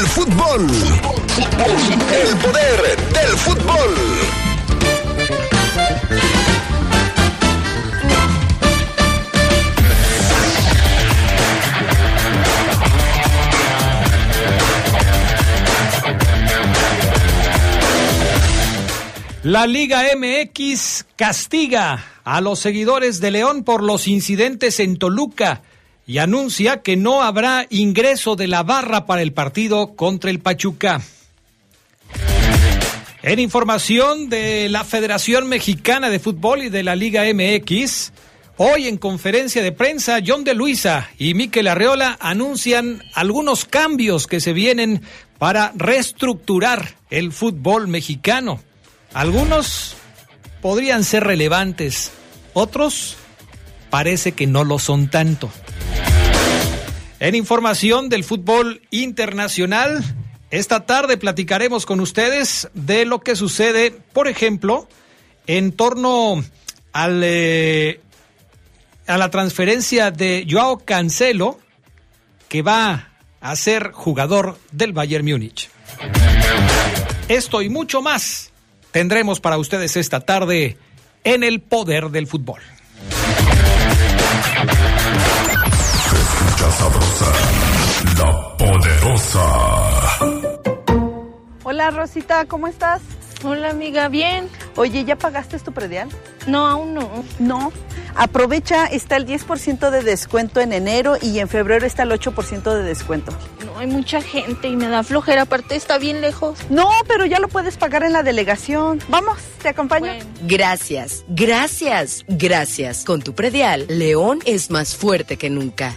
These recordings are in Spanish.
del fútbol. El poder del fútbol. La Liga MX castiga a los seguidores de León por los incidentes en Toluca y anuncia que no habrá ingreso de la barra para el partido contra el Pachuca. En información de la Federación Mexicana de Fútbol y de la Liga MX, hoy en conferencia de prensa, John de Luisa y Miquel Arreola anuncian algunos cambios que se vienen para reestructurar el fútbol mexicano. Algunos podrían ser relevantes, otros parece que no lo son tanto. En información del fútbol internacional, esta tarde platicaremos con ustedes de lo que sucede, por ejemplo, en torno al, eh, a la transferencia de Joao Cancelo, que va a ser jugador del Bayern Múnich. Esto y mucho más tendremos para ustedes esta tarde en el poder del fútbol. Sabrosa, la poderosa. Hola Rosita, ¿cómo estás? Hola amiga, bien. Oye, ¿ya pagaste tu predial? No, aún no. No. Aprovecha, está el 10% de descuento en enero y en febrero está el 8% de descuento. No, hay mucha gente y me da flojera, aparte está bien lejos. No, pero ya lo puedes pagar en la delegación. Vamos, te acompaño. Bueno. Gracias, gracias, gracias. Con tu predial, León es más fuerte que nunca.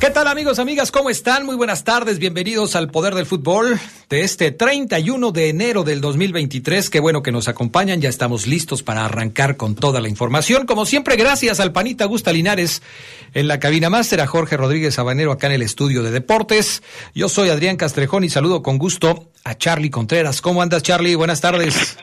¿Qué tal amigos, amigas? ¿Cómo están? Muy buenas tardes, bienvenidos al Poder del Fútbol de este 31 de enero del 2023. Qué bueno que nos acompañan, ya estamos listos para arrancar con toda la información. Como siempre, gracias al panita Gusta Linares en la cabina máster, a Jorge Rodríguez Sabanero acá en el estudio de deportes. Yo soy Adrián Castrejón y saludo con gusto a Charlie Contreras. ¿Cómo andas, Charlie? Buenas tardes.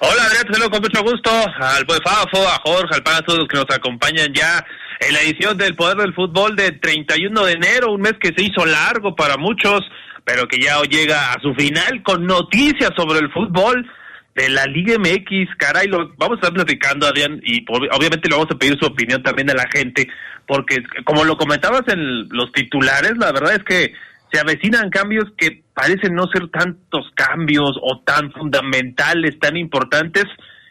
Hola Adrián, te saludo con mucho gusto. Al Poder Fafo, a Jorge, al Pana, a todos los que nos acompañan ya en la edición del Poder del Fútbol de 31 de enero, un mes que se hizo largo para muchos, pero que ya llega a su final con noticias sobre el fútbol de la Liga MX, caray, lo vamos a estar platicando, Adrián, y ob- obviamente le vamos a pedir su opinión también a la gente, porque como lo comentabas en los titulares, la verdad es que se avecinan cambios que parecen no ser tantos cambios o tan fundamentales, tan importantes,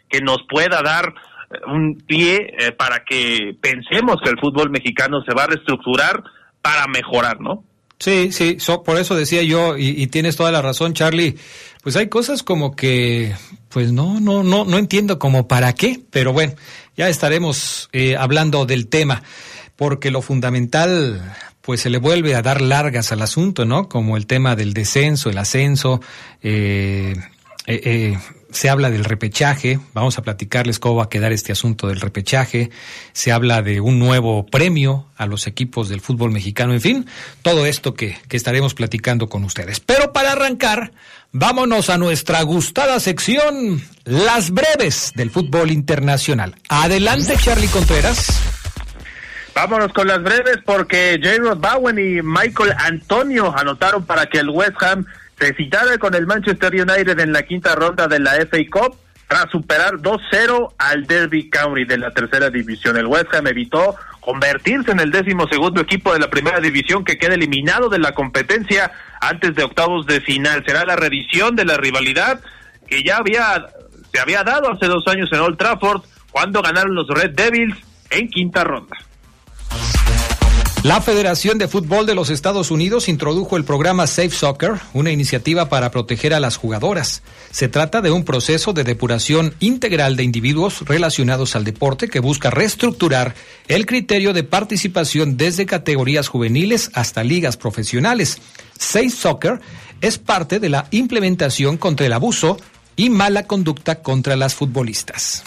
que nos pueda dar eh, un pie eh, para que pensemos que el fútbol mexicano se va a reestructurar para mejorar, ¿no? Sí, sí, so- por eso decía yo, y, tienes toda la razón, Charlie. Pues hay cosas como que, pues no, no, no, no entiendo como para qué, pero bueno, ya estaremos eh, hablando del tema, porque lo fundamental, pues se le vuelve a dar largas al asunto, ¿no? Como el tema del descenso, el ascenso, eh, eh, eh, se habla del repechaje, vamos a platicarles cómo va a quedar este asunto del repechaje, se habla de un nuevo premio a los equipos del fútbol mexicano, en fin, todo esto que, que estaremos platicando con ustedes. Pero para arrancar, vámonos a nuestra gustada sección, las breves del fútbol internacional. Adelante, Charlie Contreras. Vámonos con las breves porque J. Bowen y Michael Antonio anotaron para que el West Ham se citara con el Manchester United en la quinta ronda de la FA Cup tras superar 2-0 al Derby County de la tercera división. El West Ham evitó convertirse en el décimo segundo equipo de la primera división que queda eliminado de la competencia antes de octavos de final. Será la reedición de la rivalidad que ya había se había dado hace dos años en Old Trafford cuando ganaron los Red Devils en quinta ronda. La Federación de Fútbol de los Estados Unidos introdujo el programa Safe Soccer, una iniciativa para proteger a las jugadoras. Se trata de un proceso de depuración integral de individuos relacionados al deporte que busca reestructurar el criterio de participación desde categorías juveniles hasta ligas profesionales. Safe Soccer es parte de la implementación contra el abuso y mala conducta contra las futbolistas.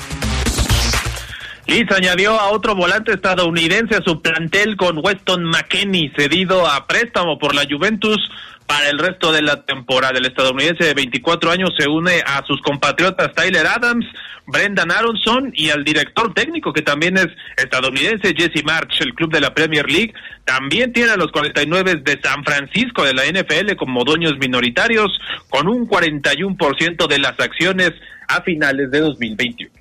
Leeds añadió a otro volante estadounidense a su plantel con Weston McKenney, cedido a préstamo por la Juventus para el resto de la temporada. El estadounidense de 24 años se une a sus compatriotas Tyler Adams, Brendan Aronson y al director técnico que también es estadounidense, Jesse March. El club de la Premier League también tiene a los 49 de San Francisco de la NFL como dueños minoritarios con un 41% de las acciones a finales de 2021.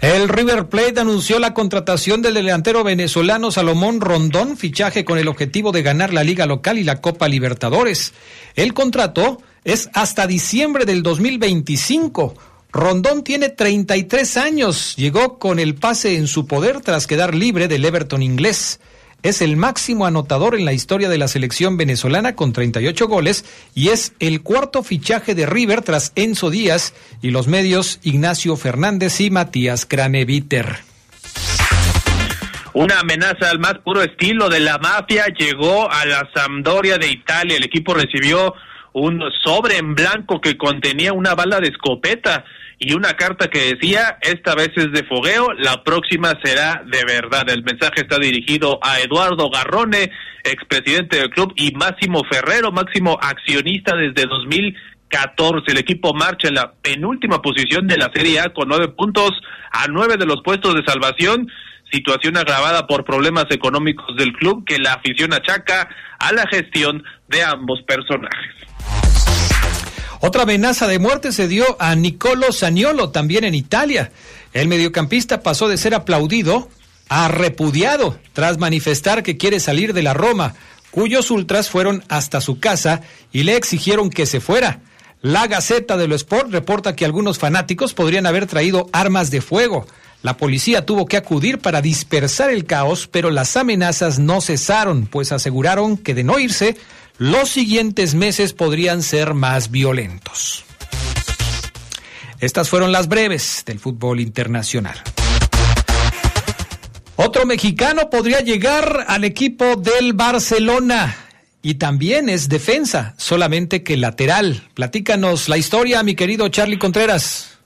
El River Plate anunció la contratación del delantero venezolano Salomón Rondón, fichaje con el objetivo de ganar la Liga Local y la Copa Libertadores. El contrato es hasta diciembre del 2025. Rondón tiene 33 años, llegó con el pase en su poder tras quedar libre del Everton inglés es el máximo anotador en la historia de la selección venezolana con 38 goles y es el cuarto fichaje de River tras Enzo Díaz y los medios Ignacio Fernández y Matías Craneviter. Una amenaza al más puro estilo de la mafia llegó a la Sampdoria de Italia. El equipo recibió un sobre en blanco que contenía una bala de escopeta y una carta que decía, esta vez es de fogueo, la próxima será de verdad. El mensaje está dirigido a Eduardo Garrone, expresidente del club, y Máximo Ferrero, máximo accionista desde 2014. El equipo marcha en la penúltima posición de la Serie A con nueve puntos a nueve de los puestos de salvación situación agravada por problemas económicos del club que la afición achaca a la gestión de ambos personajes. Otra amenaza de muerte se dio a Nicolo Saniolo, también en Italia. El mediocampista pasó de ser aplaudido a repudiado tras manifestar que quiere salir de la Roma, cuyos ultras fueron hasta su casa y le exigieron que se fuera. La Gaceta de lo Sport reporta que algunos fanáticos podrían haber traído armas de fuego. La policía tuvo que acudir para dispersar el caos, pero las amenazas no cesaron, pues aseguraron que de no irse, los siguientes meses podrían ser más violentos. Estas fueron las breves del fútbol internacional. Otro mexicano podría llegar al equipo del Barcelona y también es defensa, solamente que lateral. Platícanos la historia, mi querido Charlie Contreras.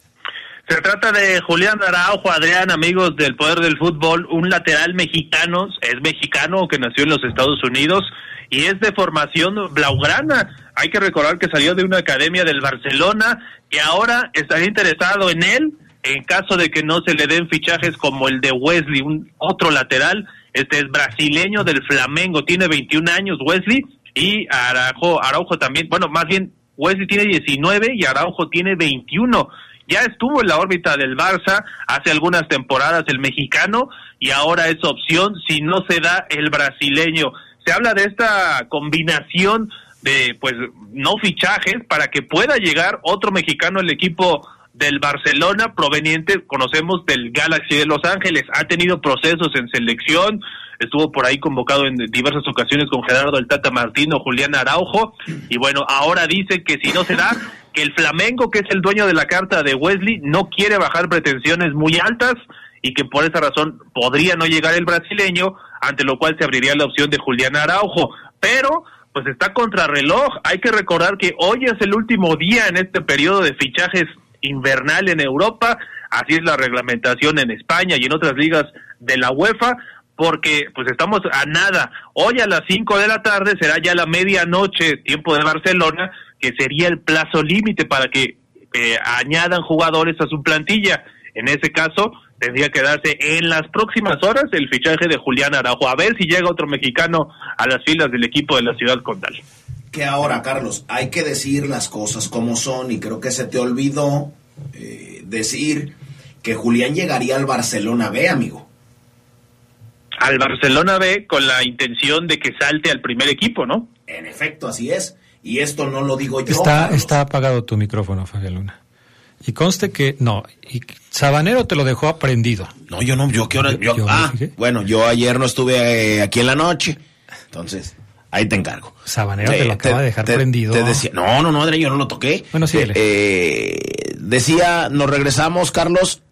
Se trata de Julián Araujo, Adrián, amigos del poder del fútbol, un lateral mexicano, es mexicano que nació en los Estados Unidos y es de formación blaugrana. Hay que recordar que salió de una academia del Barcelona y ahora estaría interesado en él en caso de que no se le den fichajes como el de Wesley, un otro lateral. Este es brasileño del Flamengo, tiene 21 años Wesley y Araujo, Araujo también, bueno, más bien Wesley tiene 19 y Araujo tiene 21 ya estuvo en la órbita del Barça hace algunas temporadas el mexicano y ahora es opción si no se da el brasileño. Se habla de esta combinación de pues no fichajes para que pueda llegar otro mexicano al equipo del Barcelona proveniente, conocemos del Galaxy de Los Ángeles, ha tenido procesos en selección, estuvo por ahí convocado en diversas ocasiones con Gerardo el Tata Martino, Julián Araujo, y bueno, ahora dice que si no se da, que el Flamengo, que es el dueño de la carta de Wesley, no quiere bajar pretensiones muy altas y que por esa razón podría no llegar el brasileño, ante lo cual se abriría la opción de Julián Araujo. Pero pues está contrarreloj. Hay que recordar que hoy es el último día en este periodo de fichajes invernal en Europa, así es la reglamentación en España y en otras ligas de la UEFA, porque pues estamos a nada. Hoy a las 5 de la tarde será ya la medianoche, tiempo de Barcelona, que sería el plazo límite para que eh, añadan jugadores a su plantilla. En ese caso, tendría que darse en las próximas horas el fichaje de Julián Araujo. A ver si llega otro mexicano a las filas del equipo de la ciudad condal. Que ahora, Carlos, hay que decir las cosas como son y creo que se te olvidó eh, decir que Julián llegaría al Barcelona B, amigo. Al Barcelona B con la intención de que salte al primer equipo, ¿no? En efecto, así es. Y esto no lo digo yo. Está, está apagado tu micrófono, Fabián Luna. Y conste que no, y Sabanero te lo dejó aprendido. No, yo no, yo qué hora, yo, ah, bueno, yo ayer no estuve eh, aquí en la noche, entonces ahí te encargo. Sabanero te lo acaba de dejar prendido. Te decía, no, no, no, Adrián, yo no lo toqué. Bueno, sí. Eh, decía, nos regresamos, Carlos,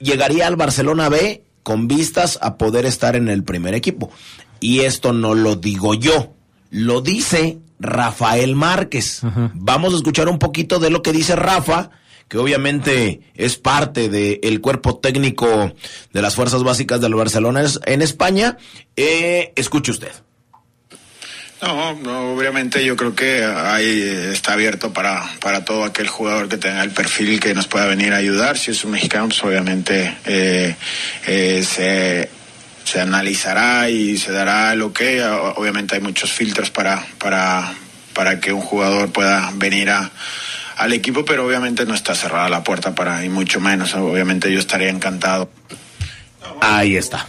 llegaría al Barcelona B con vistas a poder estar en el primer equipo. Y esto no lo digo yo, lo dice Rafael Márquez. Vamos a escuchar un poquito de lo que dice Rafa, que obviamente es parte del cuerpo técnico de las fuerzas básicas del Barcelona en España. Eh, escuche usted. No, no, obviamente yo creo que ahí está abierto para, para todo aquel jugador que tenga el perfil que nos pueda venir a ayudar. Si es un mexicano, pues obviamente eh, eh, se, analizará y se dará lo que. Obviamente hay muchos filtros para, para, para que un jugador pueda venir a, al equipo, pero obviamente no está cerrada la puerta para, y mucho menos. Obviamente yo estaría encantado. Ahí está.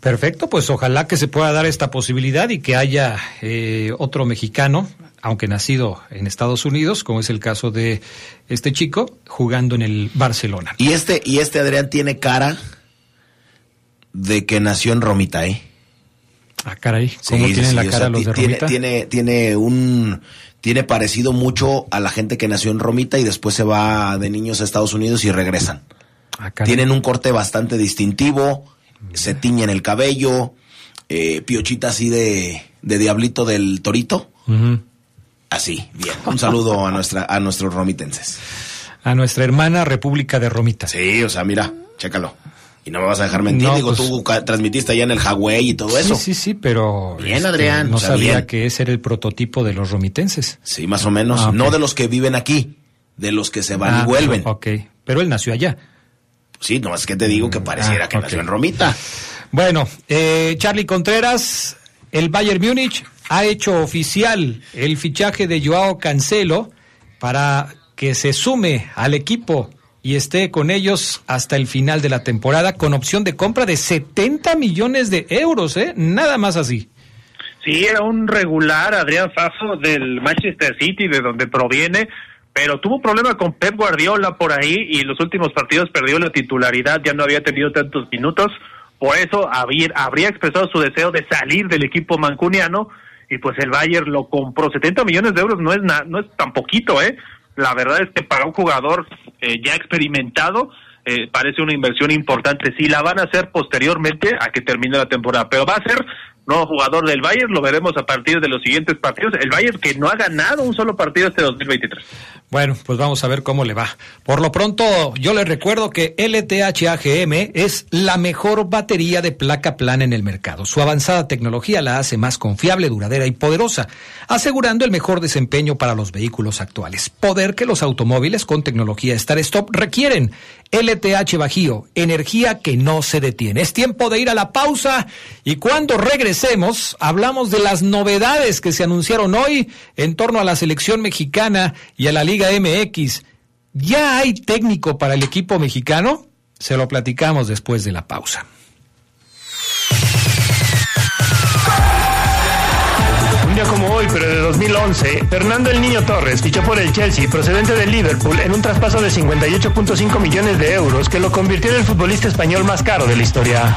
Perfecto, pues ojalá que se pueda dar esta posibilidad y que haya eh, otro mexicano, aunque nacido en Estados Unidos, como es el caso de este chico, jugando en el Barcelona. Y este, y este Adrián tiene cara de que nació en Romita, ¿eh? Ah, caray, ¿cómo tienen la cara los de tiene, Romita? Tiene, tiene un tiene parecido mucho a la gente que nació en Romita y después se va de niños a Estados Unidos y regresan. Ah, Tienen un corte bastante distintivo, se tiñen el cabello, eh, piochita así de, de diablito del torito. Así, bien. Un saludo a nuestra, a nuestros romitenses. A nuestra hermana República de Romita. Sí, o sea, mira, chécalo. Y no me vas a dejar mentir, No, digo, pues- tú transmitiste allá en el Hawái y todo eso. Sí, sí, sí, pero Bien, este, Adrián, no o sea, sabía bien. que ese era el prototipo de los romitenses. Sí, más o menos. Ah. No de los que viven aquí, de los que se van Ah, y vuelven. Ok, pero él nació allá. Sí, no, es que te digo que pareciera Ah, que nació en Romita. Bueno, eh, Charlie Contreras, el Bayern Múnich ha hecho oficial el fichaje de Joao Cancelo para que se sume al equipo y esté con ellos hasta el final de la temporada con opción de compra de 70 millones de euros, ¿eh? Nada más así. Sí, era un regular Adrián Fafo del Manchester City, de donde proviene, pero tuvo problema con Pep Guardiola por ahí y los últimos partidos perdió la titularidad, ya no había tenido tantos minutos, por eso había, habría expresado su deseo de salir del equipo mancuniano y pues el Bayern lo compró. 70 millones de euros no es, na- no es tan poquito, ¿eh? La verdad es que para un jugador eh, ya experimentado eh, parece una inversión importante. Sí, la van a hacer posteriormente a que termine la temporada, pero va a ser nuevo jugador del Bayern, lo veremos a partir de los siguientes partidos. El Bayern que no ha ganado un solo partido este 2023. Bueno, pues vamos a ver cómo le va. Por lo pronto, yo les recuerdo que LTH AGM es la mejor batería de placa plana en el mercado. Su avanzada tecnología la hace más confiable, duradera y poderosa, asegurando el mejor desempeño para los vehículos actuales. Poder que los automóviles con tecnología Star Stop requieren. LTH Bajío, energía que no se detiene. Es tiempo de ir a la pausa y cuando regresemos hablamos de las novedades que se anunciaron hoy en torno a la selección mexicana y a la Liga MX. ¿Ya hay técnico para el equipo mexicano? Se lo platicamos después de la pausa. Un día como hoy, pero de 2011, Fernando el Niño Torres fichó por el Chelsea procedente del Liverpool en un traspaso de 58.5 millones de euros que lo convirtió en el futbolista español más caro de la historia.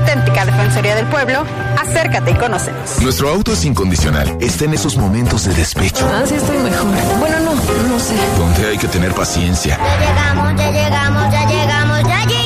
auténtica Defensoría del Pueblo, acércate y conócenos. Nuestro auto es incondicional. Está en esos momentos de despecho. Ah, sí estoy mejor. Bueno, no, no sé. Donde hay que tener paciencia. Ya llegamos, ya llegamos, ya llegamos, ya llegamos.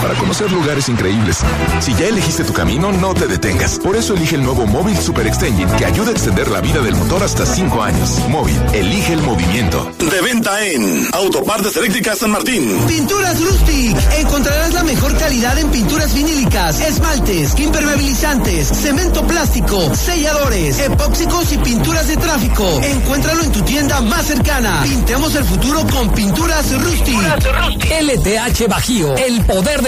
Para conocer lugares increíbles. Si ya elegiste tu camino, no te detengas. Por eso elige el nuevo Móvil Super Extension que ayuda a extender la vida del motor hasta 5 años. Móvil, elige el movimiento. De venta en Autopartes Eléctricas San Martín. Pinturas Rustic. Encontrarás la mejor calidad en pinturas vinílicas, esmaltes, impermeabilizantes, cemento plástico, selladores, epóxicos y pinturas de tráfico. Encuéntralo en tu tienda más cercana. Pintemos el futuro con Pinturas Rustic. LTH Bajío, el poder de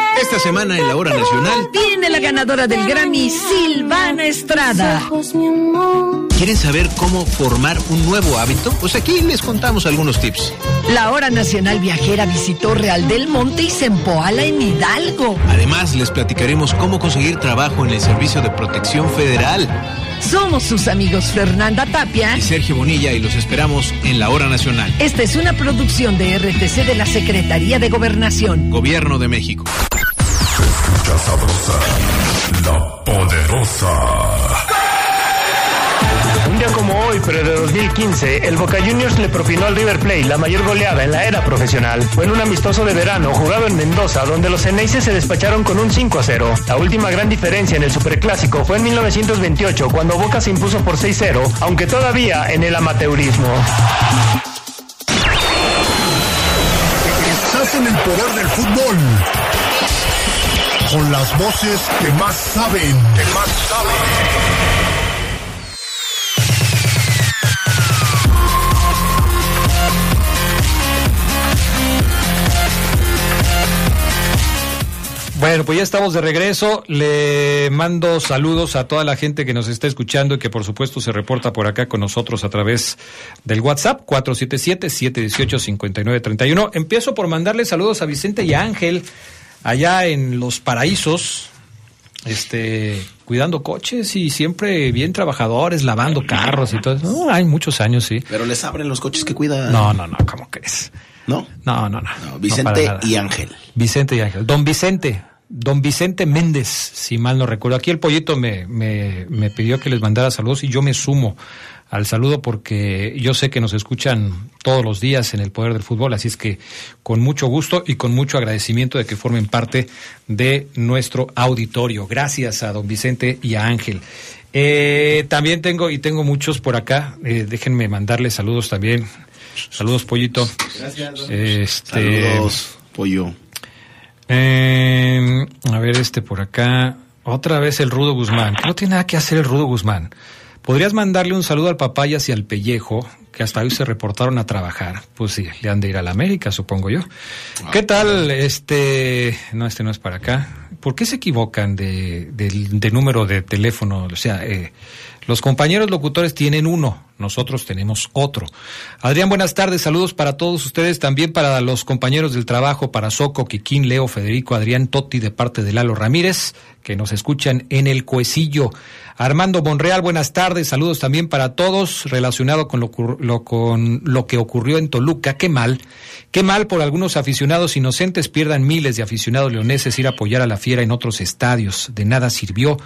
Esta semana en la hora nacional Viene la ganadora del Grammy, Silvana Estrada. ¿Quieren saber cómo formar un nuevo hábito? Pues aquí les contamos algunos tips. La hora nacional viajera visitó Real del Monte y Zempoala en Hidalgo. Además, les platicaremos cómo conseguir trabajo en el Servicio de Protección Federal. Somos sus amigos Fernanda Tapia y Sergio Bonilla y los esperamos en la hora nacional. Esta es una producción de RTC de la Secretaría de Gobernación. Gobierno de México. Se escucha sabrosa, la poderosa. Como hoy, pero de 2015, el Boca Juniors le propinó al River Plate la mayor goleada en la era profesional. Fue en un amistoso de verano jugado en Mendoza, donde los Ceneices se despacharon con un 5 a 0. La última gran diferencia en el Superclásico fue en 1928, cuando Boca se impuso por 6-0, aunque todavía en el amateurismo. Estás el poder del fútbol. Con las voces que más saben. Que más saben. Bueno, pues ya estamos de regreso. Le mando saludos a toda la gente que nos está escuchando y que por supuesto se reporta por acá con nosotros a través del WhatsApp 477-718-5931. Empiezo por mandarle saludos a Vicente y a Ángel allá en Los Paraísos, este, cuidando coches y siempre bien trabajadores, lavando carros y todo eso. No, hay muchos años, sí. Pero les abren los coches que cuidan. No, no, no, ¿cómo crees? ¿No? No, no, no. No, Vicente No, y Ángel. Vicente y Ángel. Don Vicente, don Vicente Méndez, si mal no recuerdo. Aquí el pollito me, me, me pidió que les mandara saludos y yo me sumo al saludo porque yo sé que nos escuchan todos los días en el Poder del Fútbol, así es que con mucho gusto y con mucho agradecimiento de que formen parte de nuestro auditorio. Gracias a don Vicente y a Ángel. Eh, también tengo, y tengo muchos por acá, eh, déjenme mandarles saludos también. Saludos, pollito. Gracias. Este, Saludos, pollo. Eh, a ver, este por acá. Otra vez el Rudo Guzmán. no tiene nada que hacer el Rudo Guzmán. ¿Podrías mandarle un saludo al Papayas y al Pellejo, que hasta hoy se reportaron a trabajar? Pues sí, le han de ir a la América, supongo yo. ¿Qué tal? Este. No, este no es para acá. ¿Por qué se equivocan de, de número de teléfono? O sea, eh, los compañeros locutores tienen uno, nosotros tenemos otro. Adrián, buenas tardes, saludos para todos ustedes, también para los compañeros del trabajo, para Soco, Quiquín, Leo, Federico, Adrián, Totti, de parte de Lalo Ramírez, que nos escuchan en el Cuecillo. Armando Monreal, buenas tardes, saludos también para todos, relacionado con lo, lo- con lo que ocurrió en Toluca, qué mal, qué mal por algunos aficionados inocentes pierdan miles de aficionados leoneses ir a apoyar a la fiera en otros estadios, de nada sirvió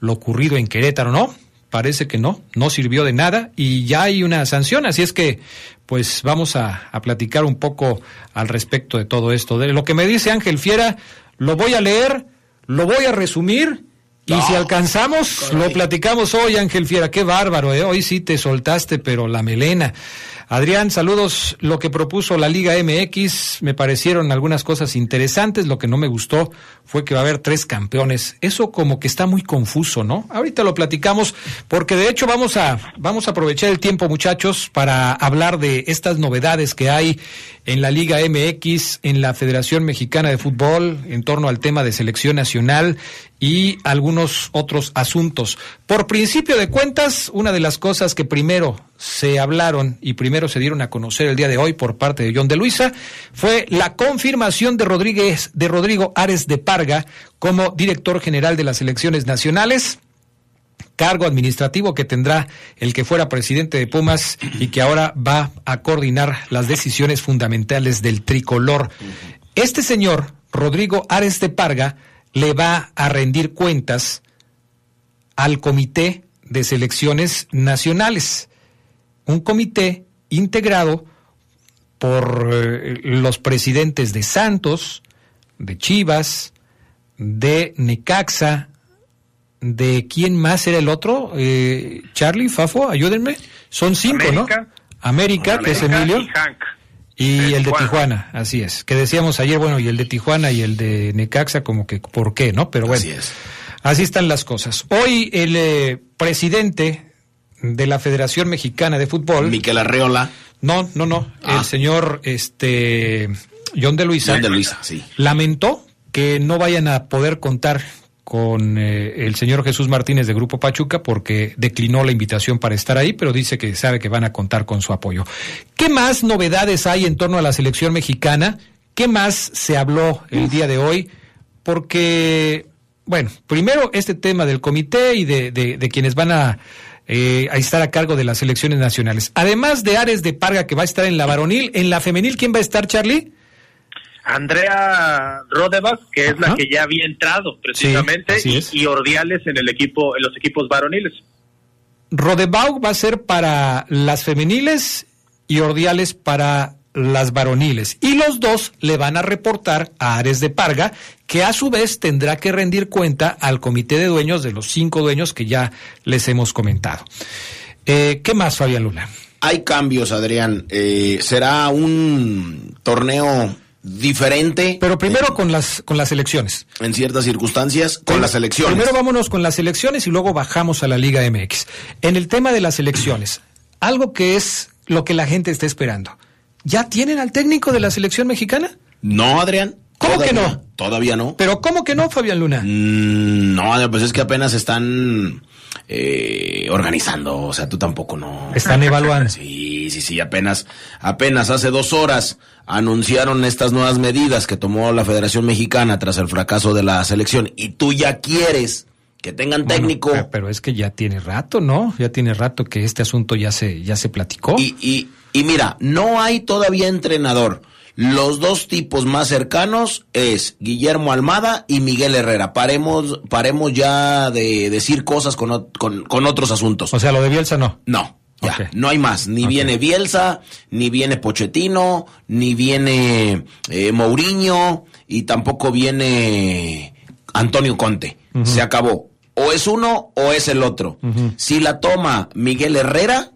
lo ocurrido en Querétaro, ¿no? Parece que no, no sirvió de nada y ya hay una sanción, así es que pues vamos a, a platicar un poco al respecto de todo esto. De lo que me dice Ángel Fiera, lo voy a leer, lo voy a resumir Y si alcanzamos, lo platicamos hoy, Ángel Fiera. Qué bárbaro, ¿eh? Hoy sí te soltaste, pero la melena. Adrián, saludos. Lo que propuso la Liga MX, me parecieron algunas cosas interesantes. Lo que no me gustó fue que va a haber tres campeones. Eso como que está muy confuso, ¿no? Ahorita lo platicamos, porque de hecho vamos a, vamos a aprovechar el tiempo, muchachos, para hablar de estas novedades que hay en la Liga MX, en la Federación Mexicana de Fútbol, en torno al tema de selección nacional y algunos otros asuntos. Por principio de cuentas, una de las cosas que primero se hablaron y primero se dieron a conocer el día de hoy por parte de John de Luisa fue la confirmación de Rodríguez de Rodrigo Ares de Parga como director general de las elecciones nacionales cargo administrativo que tendrá el que fuera presidente de Pumas y que ahora va a coordinar las decisiones fundamentales del tricolor. Este señor, Rodrigo Ares de Parga, le va a rendir cuentas al Comité de Selecciones Nacionales, un comité integrado por eh, los presidentes de Santos, de Chivas, de Necaxa, de quién más era el otro, eh, Charlie, Fafo, ayúdenme, son cinco, América, ¿no? América, que es Emilio. y Hank. Y De el de Tijuana. Tijuana, así es. Que decíamos ayer, bueno, y el de Tijuana y el de Necaxa, como que, ¿por qué, no? Pero bueno, Así es. así están las cosas. Hoy el eh, presidente de la Federación Mexicana de Fútbol. Miquel Arreola. No, no, no. El señor este John de Luisa. John de Luisa, sí. Lamentó que no vayan a poder contar con eh, el señor Jesús Martínez de Grupo Pachuca porque declinó la invitación para estar ahí, pero dice que sabe que van a contar con su apoyo. ¿Qué más novedades hay en torno a la selección mexicana? ¿Qué más se habló el día de hoy? Porque, bueno, primero este tema del comité y de, de- de quienes van a, eh, a estar a cargo de las selecciones nacionales. Además de Ares de Parga, que va a estar en la varonil, en la femenil, ¿quién va a estar, Charlie? Andrea Rodebach, que es la que ya había entrado precisamente, y, es. y Ordiales en el equipo, en los equipos varoniles. Rodebaug va a ser para las femeniles y Ordiales para las varoniles. Y los dos le van a reportar a Ares de Parga, que a su vez tendrá que rendir cuenta al comité de dueños de los cinco dueños que ya les hemos comentado. Eh, ¿Qué más, Fabián Luna? Hay cambios, Adrián. Eh, será un torneo diferente. Pero primero con las con las elecciones. En ciertas circunstancias, con las elecciones. Primero vámonos con las elecciones y luego bajamos a la Liga MX. En el tema de las elecciones, algo que es lo que la gente está esperando. ¿Ya tienen al técnico de la selección mexicana? No, Adrián. ¿Cómo que Todavía- no? Todavía no. Pero ¿cómo que no, Fabián Luna? Mm, no, pues es que apenas están eh, organizando. O sea, tú tampoco no. Están evaluando. Sí, sí, sí. Apenas, apenas hace dos horas anunciaron estas nuevas medidas que tomó la Federación Mexicana tras el fracaso de la selección. Y tú ya quieres que tengan técnico. Bueno, pero es que ya tiene rato, ¿no? Ya tiene rato que este asunto ya se ya se platicó. Y, y, y mira, no hay todavía entrenador. Los dos tipos más cercanos es Guillermo Almada y Miguel Herrera. Paremos, paremos ya de decir cosas con, con, con otros asuntos. O sea, lo de Bielsa no. No, ya, no hay más. Ni viene Bielsa, ni viene Pochettino, ni viene eh, Mourinho y tampoco viene Antonio Conte. Se acabó. O es uno o es el otro. Si la toma Miguel Herrera,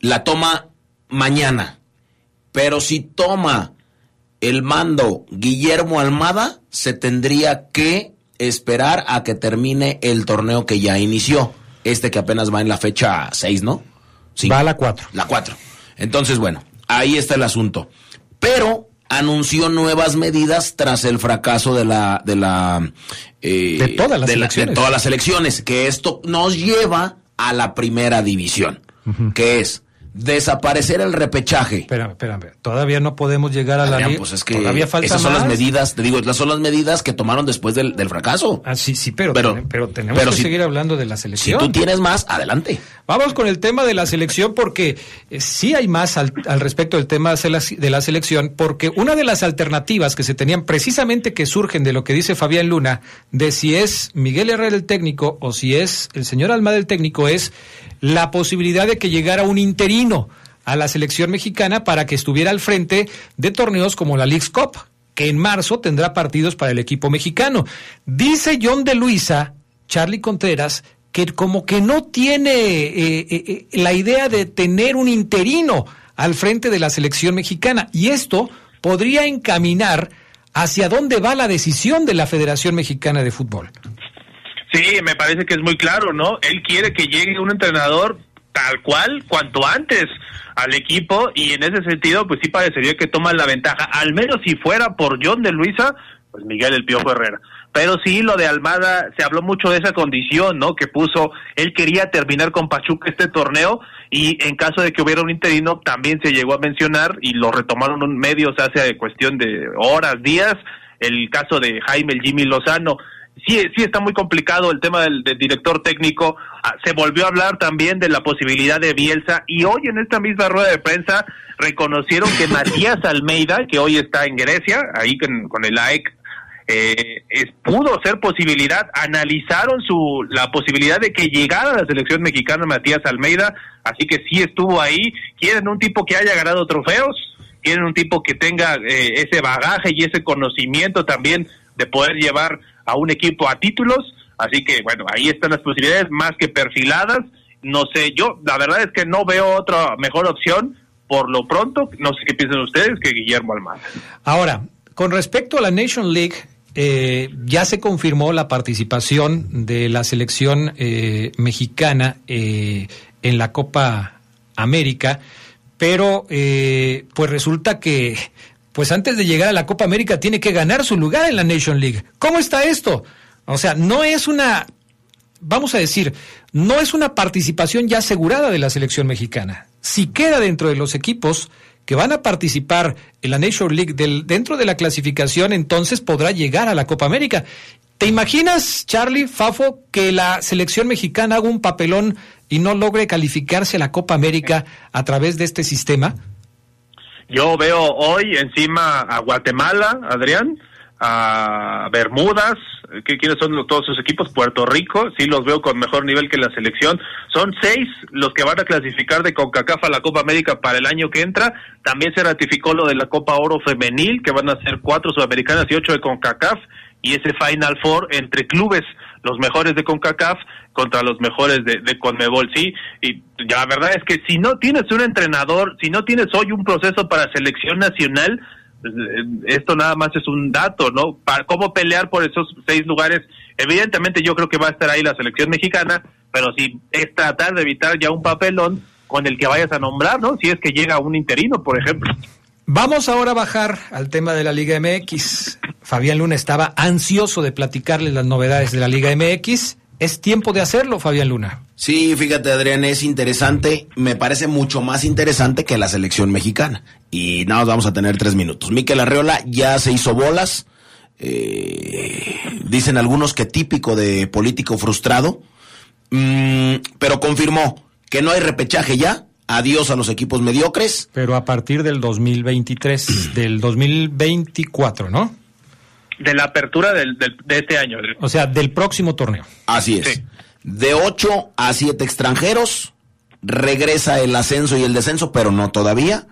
la toma mañana. Pero si toma el mando Guillermo Almada, se tendría que esperar a que termine el torneo que ya inició. Este que apenas va en la fecha 6, ¿no? Va a la 4. La 4. Entonces, bueno, ahí está el asunto. Pero anunció nuevas medidas tras el fracaso de la de la eh, De todas las de la- elecciones. de todas las elecciones que esto nos lleva a la primera división que es desaparecer el repechaje Espérame, espérame. Todavía no podemos llegar a la Adrián, pues es que Todavía falta esas son más. las medidas te digo esas son las medidas que tomaron después del, del fracaso Ah, sí, sí, pero, Pero- ten- pero tenemos pero que si- seguir hablando de la si selección. tú tienes más adelante Vamos con el tema de la selección porque eh, sí hay más al, al respecto del tema de la, de la selección porque una de las alternativas que se tenían precisamente que surgen de lo que dice Fabián Luna de si es Miguel Herrera el técnico o si es el señor Almada el técnico es la posibilidad de que llegara un interino a la selección mexicana para que estuviera al frente de torneos como la League's Cup que en marzo tendrá partidos para el equipo mexicano. Dice John de Luisa Charlie Contreras, que como que no tiene eh, eh, eh, la idea de tener un interino al frente de la selección mexicana. Y esto podría encaminar hacia dónde va la decisión de la Federación Mexicana de Fútbol. Sí, me parece que es muy claro, ¿no? Él quiere que llegue un entrenador tal cual, cuanto antes al equipo y en ese sentido, pues sí parecería que toma la ventaja, al menos si fuera por John de Luisa, pues Miguel el Piojo Herrera. Pero sí, lo de Almada, se habló mucho de esa condición, ¿no? Que puso, él quería terminar con Pachuca este torneo y en caso de que hubiera un interino, también se llegó a mencionar y lo retomaron un medios hace cuestión de horas, días, el caso de Jaime el Jimmy Lozano. Sí, sí está muy complicado el tema del, del director técnico. Ah, Se volvió a hablar también de la posibilidad de Bielsa y hoy en esta misma rueda de prensa reconocieron que Matías Almeida, que hoy está en Grecia, ahí con, con el AEC, eh, es- pudo ser posibilidad, analizaron su la posibilidad de que llegara a la selección mexicana Matías Almeida, así que sí estuvo ahí, quieren un tipo que haya ganado trofeos, quieren un tipo que tenga eh, ese bagaje y ese conocimiento también de poder llevar a un equipo a títulos, así que bueno, ahí están las posibilidades más que perfiladas, no sé, yo la verdad es que no veo otra mejor opción, por lo pronto, no sé qué piensan ustedes, que Guillermo Almada. Ahora, con respecto a la Nation League, eh, ya se confirmó la participación de la selección eh, mexicana eh, en la Copa América, pero eh, pues resulta que pues antes de llegar a la Copa América tiene que ganar su lugar en la Nation League. ¿Cómo está esto? O sea, no es una, vamos a decir, no es una participación ya asegurada de la selección mexicana. Si queda dentro de los equipos que van a participar en la Nation League del, dentro de la clasificación, entonces podrá llegar a la Copa América. ¿Te imaginas, Charlie, Fafo, que la selección mexicana haga un papelón y no logre calificarse a la Copa América a través de este sistema? Yo veo hoy encima a Guatemala, Adrián, a Bermudas, que quiénes son todos sus equipos, Puerto Rico, sí los veo con mejor nivel que la selección. Son seis los que van a clasificar de CONCACAF a la Copa América para el año que entra. También se ratificó lo de la Copa Oro Femenil, que van a ser cuatro sudamericanas y ocho de CONCACAF, y ese Final Four entre clubes, los mejores de CONCACAF contra los mejores de, de CONMEBOL, sí. Y la verdad es que si no tienes un entrenador, si no tienes hoy un proceso para selección nacional, pues, eh, esto nada más es un dato, ¿no? Para cómo pelear por esos seis lugares. Evidentemente yo creo que va a estar ahí la selección mexicana, pero si es tratar de evitar ya un papelón con el que vayas a nombrar, ¿no? Si es que llega un interino, por ejemplo. Vamos ahora a bajar al tema de la Liga MX. Fabián Luna estaba ansioso de platicarle las novedades de la Liga MX. Es tiempo de hacerlo, Fabián Luna. Sí, fíjate Adrián, es interesante, me parece mucho más interesante que la selección mexicana. Y nada, vamos a tener tres minutos. Miquel Arreola ya se hizo bolas, eh, dicen algunos que típico de político frustrado, Mm, pero confirmó que no hay repechaje ya, adiós a los equipos mediocres. Pero a partir del 2023, del 2024, ¿no? De la apertura del, del- de este año. O sea, del próximo torneo. Así es. De 8 a 7 extranjeros, regresa el ascenso y el descenso, pero no todavía.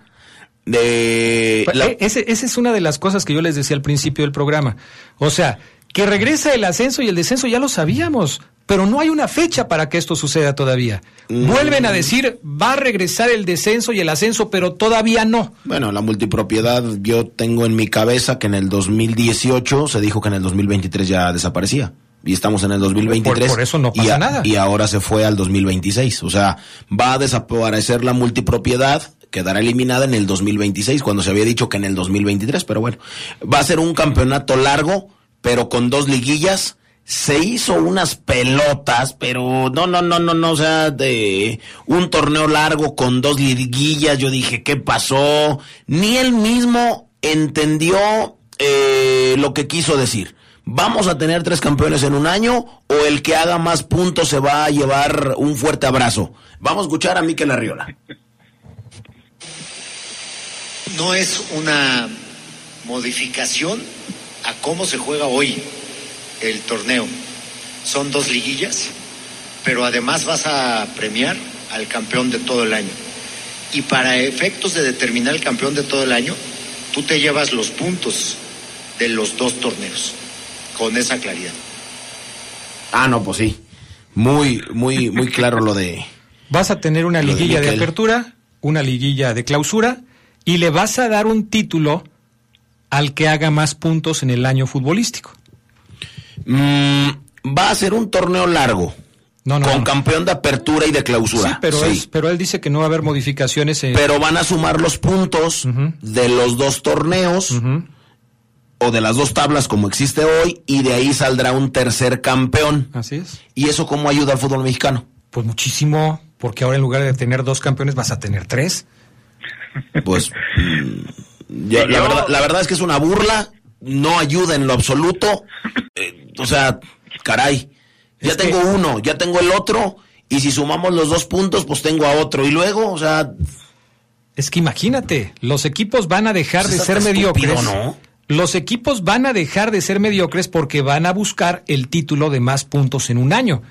De Pues, eh, ese- esa es una de las cosas que yo les decía al principio del programa. O sea, que regresa el ascenso y el descenso ya lo sabíamos, pero no hay una fecha para que esto suceda todavía. Vuelven a decir, va a regresar el descenso y el ascenso, pero todavía no. Bueno, la multipropiedad, yo tengo en mi cabeza que en el 2018 se dijo que en el 2023 ya desaparecía. Y estamos en el 2023. Por- por eso no y pasa a- nada. Y ahora se fue al 2026. O sea, va a desaparecer la multipropiedad, quedará eliminada en el 2026, cuando se había dicho que en el 2023. Pero bueno, va a ser un campeonato largo, pero con dos liguillas. Se hizo unas pelotas, pero no, no, no, no, no, o sea, de un torneo largo con dos liguillas, yo dije, ¿qué pasó? Ni él mismo entendió eh, lo que quiso decir. ¿Vamos a tener tres campeones en un año o el que haga más puntos se va a llevar un fuerte abrazo? Vamos a escuchar a Miquel Arriola. no es una modificación a cómo se juega hoy el torneo. Son dos liguillas, pero además vas a premiar al campeón de todo el año. Y para efectos de determinar el campeón de todo el año, tú te llevas los puntos de los dos torneos, con esa claridad. Ah, no, pues sí. Muy, muy, muy claro lo de. Vas a tener una de liguilla de, Miquel. apertura, una liguilla de clausura y le vas a dar un título al que haga más puntos en el año futbolístico. Mm, va a ser un torneo largo. No, no, con no. campeón de apertura y de clausura. Sí, pero, Sí. es- pero él dice que no va a haber modificaciones. En... Pero van a sumar los puntos de los dos torneos o de las dos tablas como existe hoy y de ahí saldrá un tercer campeón. Así es. ¿Y eso cómo ayuda al fútbol mexicano? Pues muchísimo, porque ahora en lugar de tener dos campeones vas a tener tres. Pues mm, yo- la, verdad, la verdad es que es una burla, no ayuda en lo absoluto. Eh, o sea, caray, ya Es que- tengo uno, ya tengo el otro, y si sumamos los dos puntos, pues tengo a otro. Y luego, o sea, Es que imagínate, los equipos van a dejar Pues de ser mediocres. estúpido, ¿no? Los equipos van a dejar de ser mediocres porque van a buscar el título de más puntos en un año.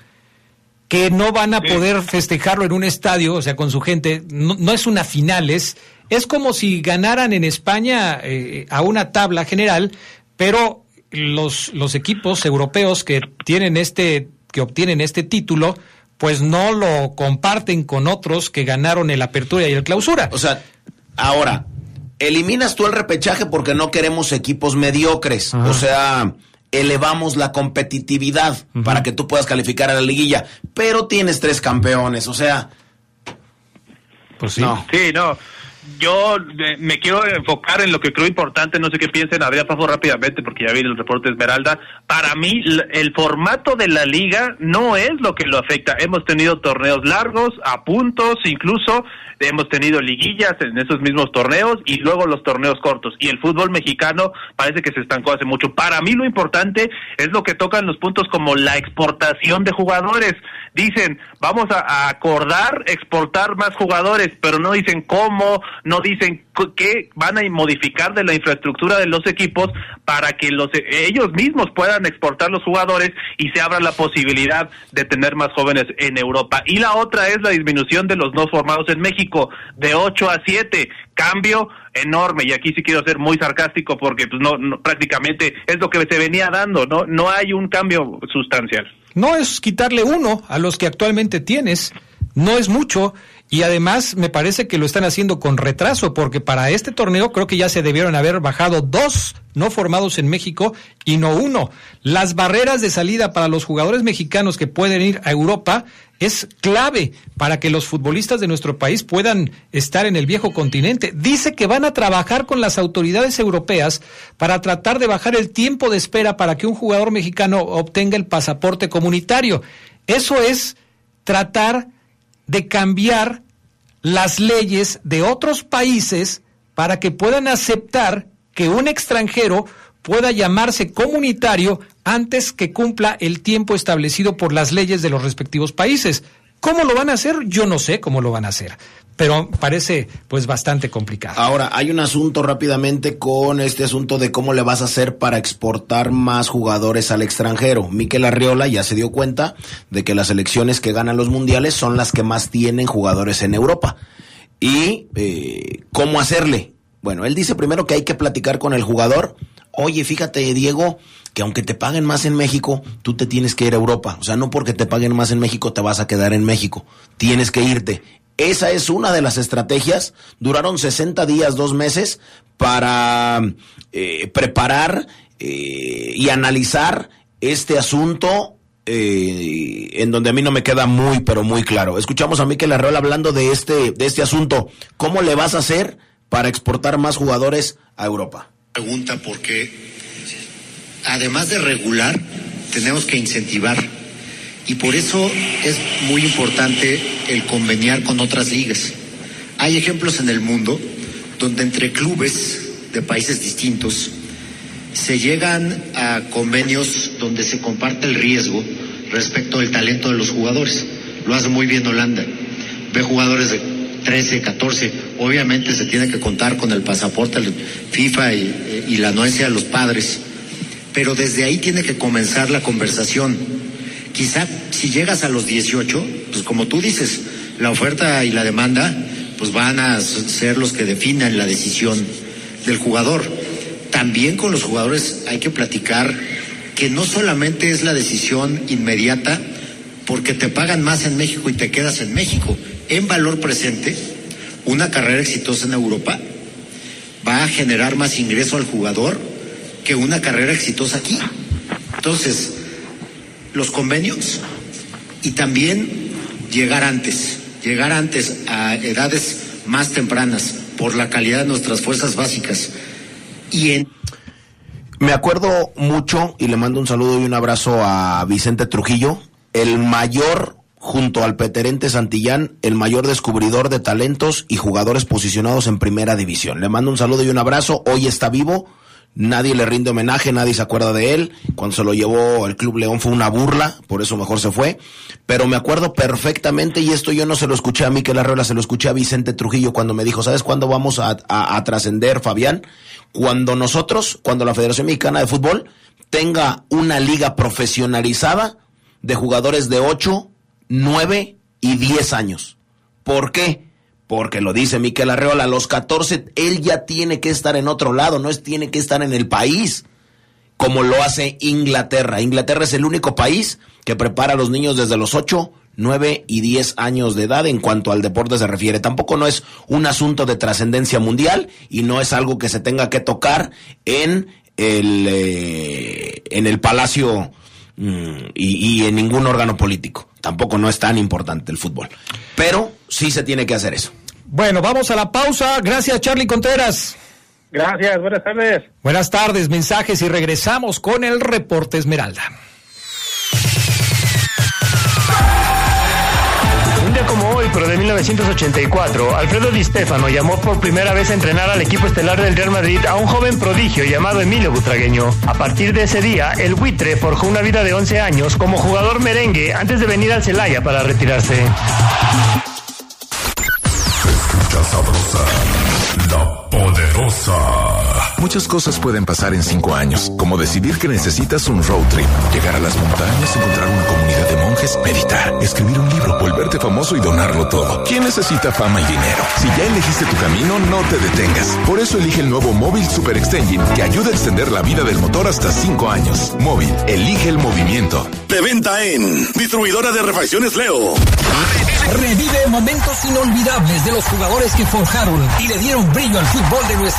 Que no van a poder festejarlo en un estadio, o sea, con su gente. No, no es una final, es, es como si ganaran en España eh, a una tabla general, pero los, los equipos europeos que tienen este, que obtienen este título, pues no lo comparten con otros que ganaron el apertura y el clausura. o sea, ahora, eliminas tú el repechaje porque no queremos equipos mediocres. O sea, elevamos la competitividad para que tú puedas calificar a la liguilla. Pero tienes tres campeones, o sea. Pues No. Sí, no. Yo me quiero enfocar en lo que creo importante, no sé qué piensen, Adrián Fafo rápidamente porque ya vi el reporte de Esmeralda. Para mí, el formato de la liga no es lo que lo afecta. Hemos tenido torneos largos, a puntos, incluso hemos tenido liguillas en esos mismos torneos y luego los torneos cortos. Y el fútbol mexicano parece que se estancó hace mucho. Para mí lo importante es lo que tocan los puntos como la exportación de jugadores. Dicen, vamos a acordar exportar más jugadores, pero no dicen cómo, no dicen qué van a modificar de la infraestructura de los equipos para que los ellos mismos puedan exportar los jugadores y se abra la posibilidad de tener más jóvenes en Europa. Y la otra es la disminución de los no formados en México de 8 a 7, cambio enorme y aquí sí quiero ser muy sarcástico porque pues no- prácticamente es lo que se venía dando, no no hay un cambio sustancial. No es quitarle uno a los que actualmente tienes, no es mucho y además me parece que lo están haciendo con retraso porque para este torneo creo que ya se debieron haber bajado dos no formados en México y no uno. Las barreras de salida para los jugadores mexicanos que pueden ir a Europa es clave para que los futbolistas de nuestro país puedan estar en el viejo continente. Dice que van a trabajar con las autoridades europeas para tratar de bajar el tiempo de espera para que un jugador mexicano obtenga el pasaporte comunitario. Eso es tratar de cambiar las leyes de otros países para que puedan aceptar que un extranjero pueda llamarse comunitario antes que cumpla el tiempo establecido por las leyes de los respectivos países. ¿Cómo lo van a hacer? Yo no sé cómo lo van a hacer, pero parece pues bastante complicado. Ahora, hay un asunto rápidamente con este asunto de cómo le vas a hacer para exportar más jugadores al extranjero. Miquel Arriola ya se dio cuenta de que las selecciones que ganan los mundiales son las que más tienen jugadores en Europa. ¿Y eh, cómo hacerle? Bueno, él dice primero que hay que platicar con el jugador. Oye, fíjate, Diego, que aunque te paguen más en México, tú te tienes que ir a Europa. O sea, no porque te paguen más en México te vas a quedar en México. Tienes que irte. Esa es una de las estrategias. Duraron 60 días, dos meses, para eh, preparar eh, y analizar este asunto eh, en donde a mí no me queda muy, pero muy claro. Escuchamos a Miquel Arreola hablando de este, de este asunto. ¿Cómo le vas a hacer para exportar más jugadores a Europa? Pregunta porque además de regular, tenemos que incentivar. Y por eso es muy importante el conveniar con otras ligas. Hay ejemplos en el mundo donde entre clubes de países distintos se llegan a convenios donde se comparte el riesgo respecto del talento de los jugadores. Lo hace muy bien Holanda. Ve jugadores de 13, 14. Obviamente se tiene que contar con el pasaporte el FIFA y, y la anuencia de los padres. Pero desde ahí tiene que comenzar la conversación. Quizá si llegas a los 18, pues como tú dices, la oferta y la demanda pues van a ser los que definan la decisión del jugador. También con los jugadores hay que platicar que no solamente es la decisión inmediata porque te pagan más en México y te quedas en México. En valor presente, una carrera exitosa en Europa va a generar más ingreso al jugador que una carrera exitosa aquí. Entonces, los convenios y también llegar antes, llegar antes a edades más tempranas por la calidad de nuestras fuerzas básicas y en Me acuerdo mucho y le mando un saludo y un abrazo a Vicente Trujillo, el mayor junto al Peterente Santillán, el mayor descubridor de talentos y jugadores posicionados en primera división. Le mando un saludo y un abrazo. Hoy está vivo. Nadie le rinde homenaje, nadie se acuerda de él. Cuando se lo llevó el Club León fue una burla, por eso mejor se fue. Pero me acuerdo perfectamente, y esto yo no se lo escuché a Miquel Arreola, se lo escuché a Vicente Trujillo cuando me dijo, ¿sabes cuándo vamos a, a- trascender, Fabián? Cuando nosotros, cuando la Federación Mexicana de Fútbol tenga una liga profesionalizada de jugadores de 8, 9 y 10 años. ¿Por qué? Porque lo dice Miquel Arreola, a los 14 él ya tiene que estar en otro lado, no es tiene que estar en el país, como lo hace Inglaterra. Inglaterra es el único país que prepara a los niños desde los 8, 9 y 10 años de edad en cuanto al deporte se refiere. Tampoco no es un asunto de trascendencia mundial y no es algo que se tenga que tocar en el, eh, en el palacio mm, y, y en ningún órgano político. Tampoco no es tan importante el fútbol. Pero sí se tiene que hacer eso. Bueno, vamos a la pausa. Gracias, Charlie Contreras. Gracias, buenas tardes. Buenas tardes, mensajes y regresamos con el reporte Esmeralda. Un día como hoy, pero de 1984, Alfredo Di Stefano llamó por primera vez a entrenar al equipo estelar del Real Madrid a un joven prodigio llamado Emilio Butragueño. A partir de ese día, el buitre forjó una vida de 11 años como jugador merengue antes de venir al Celaya para retirarse. Sabrosa, la poderosa. Muchas cosas pueden pasar en cinco años, como decidir que necesitas un road trip, llegar a las montañas, encontrar una comunidad de monjes, meditar, escribir un libro, volverte famoso y donarlo todo. ¿Quién necesita fama y dinero? Si ya elegiste tu camino, no te detengas. Por eso elige el nuevo Móvil Super Extension, que ayuda a extender la vida del motor hasta cinco años. Móvil, elige el movimiento. De venta en Distribuidora de Refacciones Leo. Revive momentos inolvidables de los jugadores que forjaron y le dieron brillo al fútbol de nuestra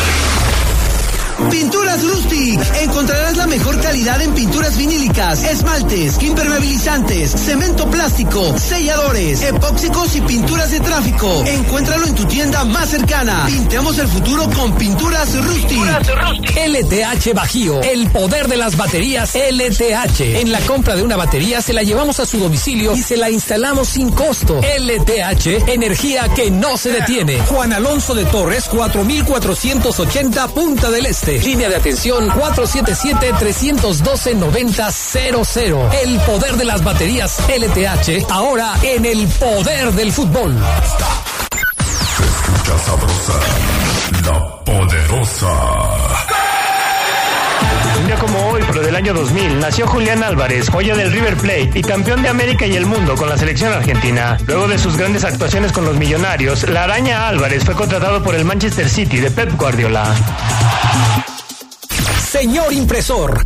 Pinturas Rustic. Encontrarás la mejor calidad en pinturas vinílicas, esmaltes, impermeabilizantes, cemento plástico, selladores, epóxicos y pinturas de tráfico. Encuéntralo en tu tienda más cercana. Pintemos el futuro con Pinturas Rustic. LTH Bajío, el poder de las baterías LTH. En la compra de una batería se la llevamos a su domicilio y se la instalamos sin costo. LTH, energía que no se detiene. Juan Alonso de Torres, 4480 Punta del Este. Línea de atención 477-312-9000. El poder de las baterías LTH, ahora en el poder del fútbol. Escucha sabrosa, la poderosa. Un día como hoy, pero del año 2000, nació Julián Álvarez, joya del River Plate y campeón de América y el mundo con la selección argentina. Luego de sus grandes actuaciones con los millonarios, la araña Álvarez fue contratado por el Manchester City de Pep Guardiola. Señor impresor.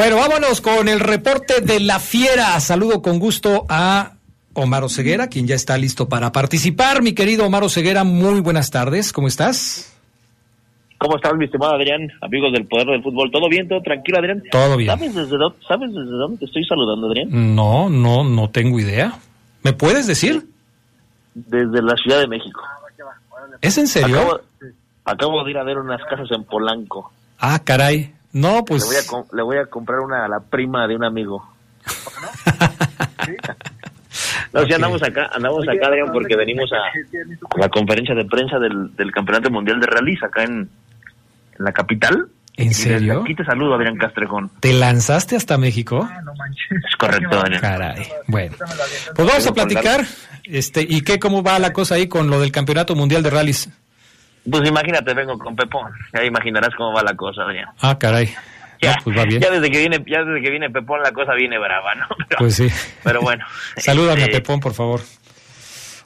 Bueno, vámonos con el reporte de la fiera. Saludo con gusto a Omar Ceguera, quien ya está listo para participar. Mi querido Omar Ceguera, muy buenas tardes, ¿cómo estás? ¿Cómo estás, mi estimado Adrián? Amigos del Poder del Fútbol, ¿todo bien? ¿Todo tranquilo, Adrián? Todo bien. ¿Sabes desde, dónde, ¿Sabes desde dónde te estoy saludando, Adrián? No, no, no tengo idea. ¿Me puedes decir? Desde la Ciudad de México. ¿Es en serio? Acabo, acabo de ir a ver unas casas en Polanco. Ah, caray. No, pues... Le voy a, com- le voy a comprar una a la prima de un amigo. No, sí, andamos acá, andamos acá, Adrián, porque venimos a, a la conferencia de prensa del, del Campeonato Mundial de Rallys acá en, en la capital. ¿En desde serio? Aquí te saludo, Adrián Castrejón. ¿Te lanzaste hasta México? Es correcto, Adrián. Caray. Bueno, pues vamos a platicar. Este, ¿y qué cómo va la cosa ahí con lo del Campeonato Mundial de Rallys? Pues imagínate, vengo con Pepón. Ya imaginarás cómo va la cosa, Adrián. Ah, caray. Ya, No, pues va bien. ya desde que viene, ya desde que viene Pepón la cosa viene brava, ¿no? Pero, Pues sí. pero bueno. Salúdame este, a Pepón, por favor.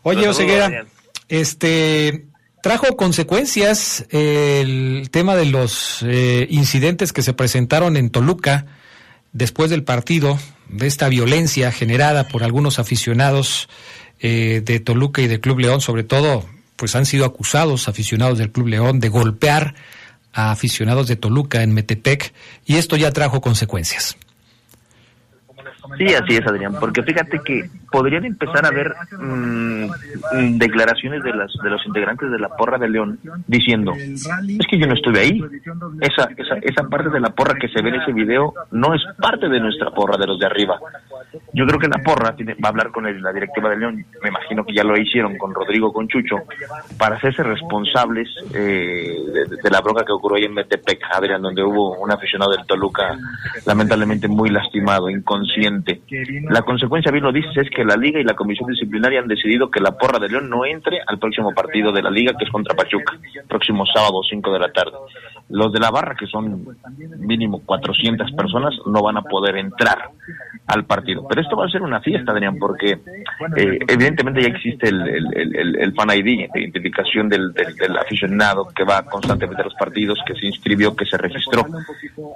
Oye, Oseguera, este trajo consecuencias el tema de los eh, incidentes que se presentaron en Toluca después del partido, de esta violencia generada por algunos aficionados eh, de Toluca y del Club León, sobre todo, pues han sido acusados aficionados del Club León de golpear a aficionados de Toluca en Metepec y esto ya trajo consecuencias. Sí, así es, Adrián, porque fíjate que podrían empezar a haber mm, mm, declaraciones de, las, de los integrantes de la porra de León diciendo, es que yo no estuve ahí, esa, esa, esa parte de la porra que se ve en ese video no es parte de nuestra porra, de los de arriba. Yo creo que la porra tiene- va a hablar con el- la directiva de León, me imagino que ya lo hicieron con Rodrigo, con Chucho, para hacerse responsables eh, de, la bronca que ocurrió ahí en Metepec, Adrián, donde hubo un aficionado del Toluca lamentablemente muy lastimado, inconsciente. La consecuencia, bien lo dices, es que la Liga y la Comisión Disciplinaria han decidido que la porra de León no entre al próximo partido de la Liga, que es contra Pachuca, próximo sábado, 5 de la tarde. Los de la barra, que son mínimo 400 personas, no van a poder entrar al partido. Pero esto va a ser una fiesta, Adrián, porque eh, evidentemente ya existe el, el, el- fan ID, de identificación del, del, del aficionado que va constantemente a los partidos, que se inscribió, que se registró.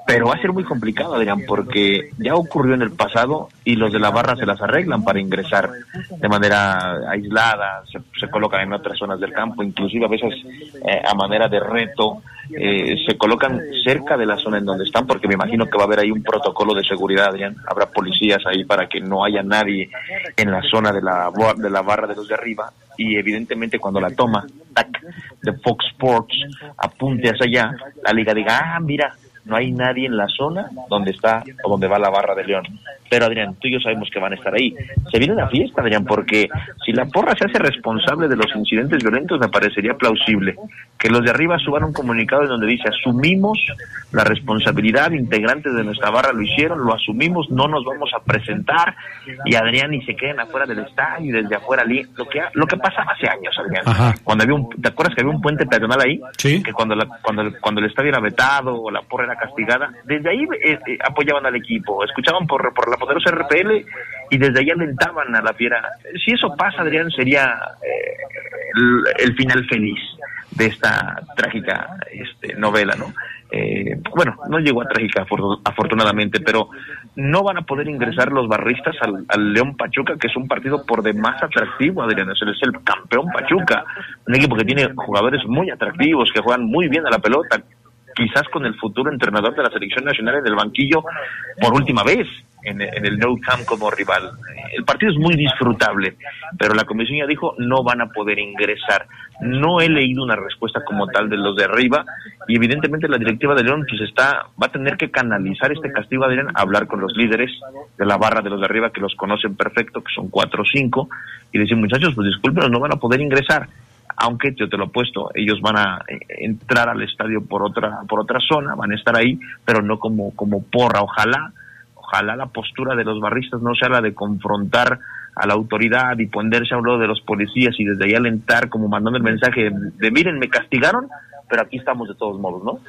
Pero va a ser muy complicado, Adrián, porque ya ocurrió en el pasado y los de la barra se las arreglan para ingresar de manera aislada, se, se colocan en otras zonas del campo, inclusive a veces eh, a manera de reto, eh, se colocan cerca de la zona en donde están, porque me imagino que va a haber ahí un protocolo de seguridad, Adrián. Habrá policías ahí para que no haya nadie en la zona de la, de la barra de los de arriba. Y evidentemente cuando la toma, tac, de Fox Sports, apunte hacia allá, la liga diga, ah, mira, no hay nadie en la zona donde está o donde va la barra de León. Pero Adrián, tú y yo sabemos que van a estar ahí. Se viene una fiesta, Adrián, porque si la porra se hace responsable de los incidentes violentos, me parecería plausible que los de arriba suban un comunicado en donde dice asumimos la responsabilidad, integrantes de nuestra barra lo hicieron, lo asumimos, no nos vamos a presentar y Adrián y se queden afuera del estadio y desde afuera lo que lo que pasaba hace años, Adrián. Ajá. Cuando había un, ¿te acuerdas que había un puente peatonal ahí? Sí. Que cuando la, cuando el, cuando el estadio era vetado o la porra era castigada, desde ahí eh, eh, apoyaban al equipo, escuchaban por, por la poderosa RPL y desde ahí alentaban a la fiera. Si eso pasa, Adrián, sería eh, el, final feliz de esta trágica este, novela, ¿no? Eh, bueno, no llegó a trágica afor- afortunadamente, pero no van a poder ingresar los barristas al, León Pachuca, que es un partido por demás atractivo, Adrián, es es el campeón Pachuca, un equipo que tiene jugadores muy atractivos, que juegan muy bien a la pelota, quizás con el futuro entrenador de la selección nacional en el banquillo por última vez en, en el Nou Camp como rival. El partido es muy disfrutable, pero la comisión ya dijo no van a poder ingresar. No he leído una respuesta como tal de los de arriba y evidentemente la directiva de León pues está va a tener que canalizar este castigo Adrián, hablar con los líderes de la barra de los de arriba que los conocen perfecto, que son cuatro o cinco y decir muchachos pues disculpen no van a poder ingresar aunque yo te lo he puesto, ellos van a eh, entrar al estadio por otra por otra zona, van a estar ahí, pero no como como porra, ojalá ojalá la postura de los barristas no sea la de confrontar a la autoridad y ponerse a un lado de los policías y desde ahí alentar como mandando el mensaje de miren, me castigaron, pero aquí estamos de todos modos, ¿no?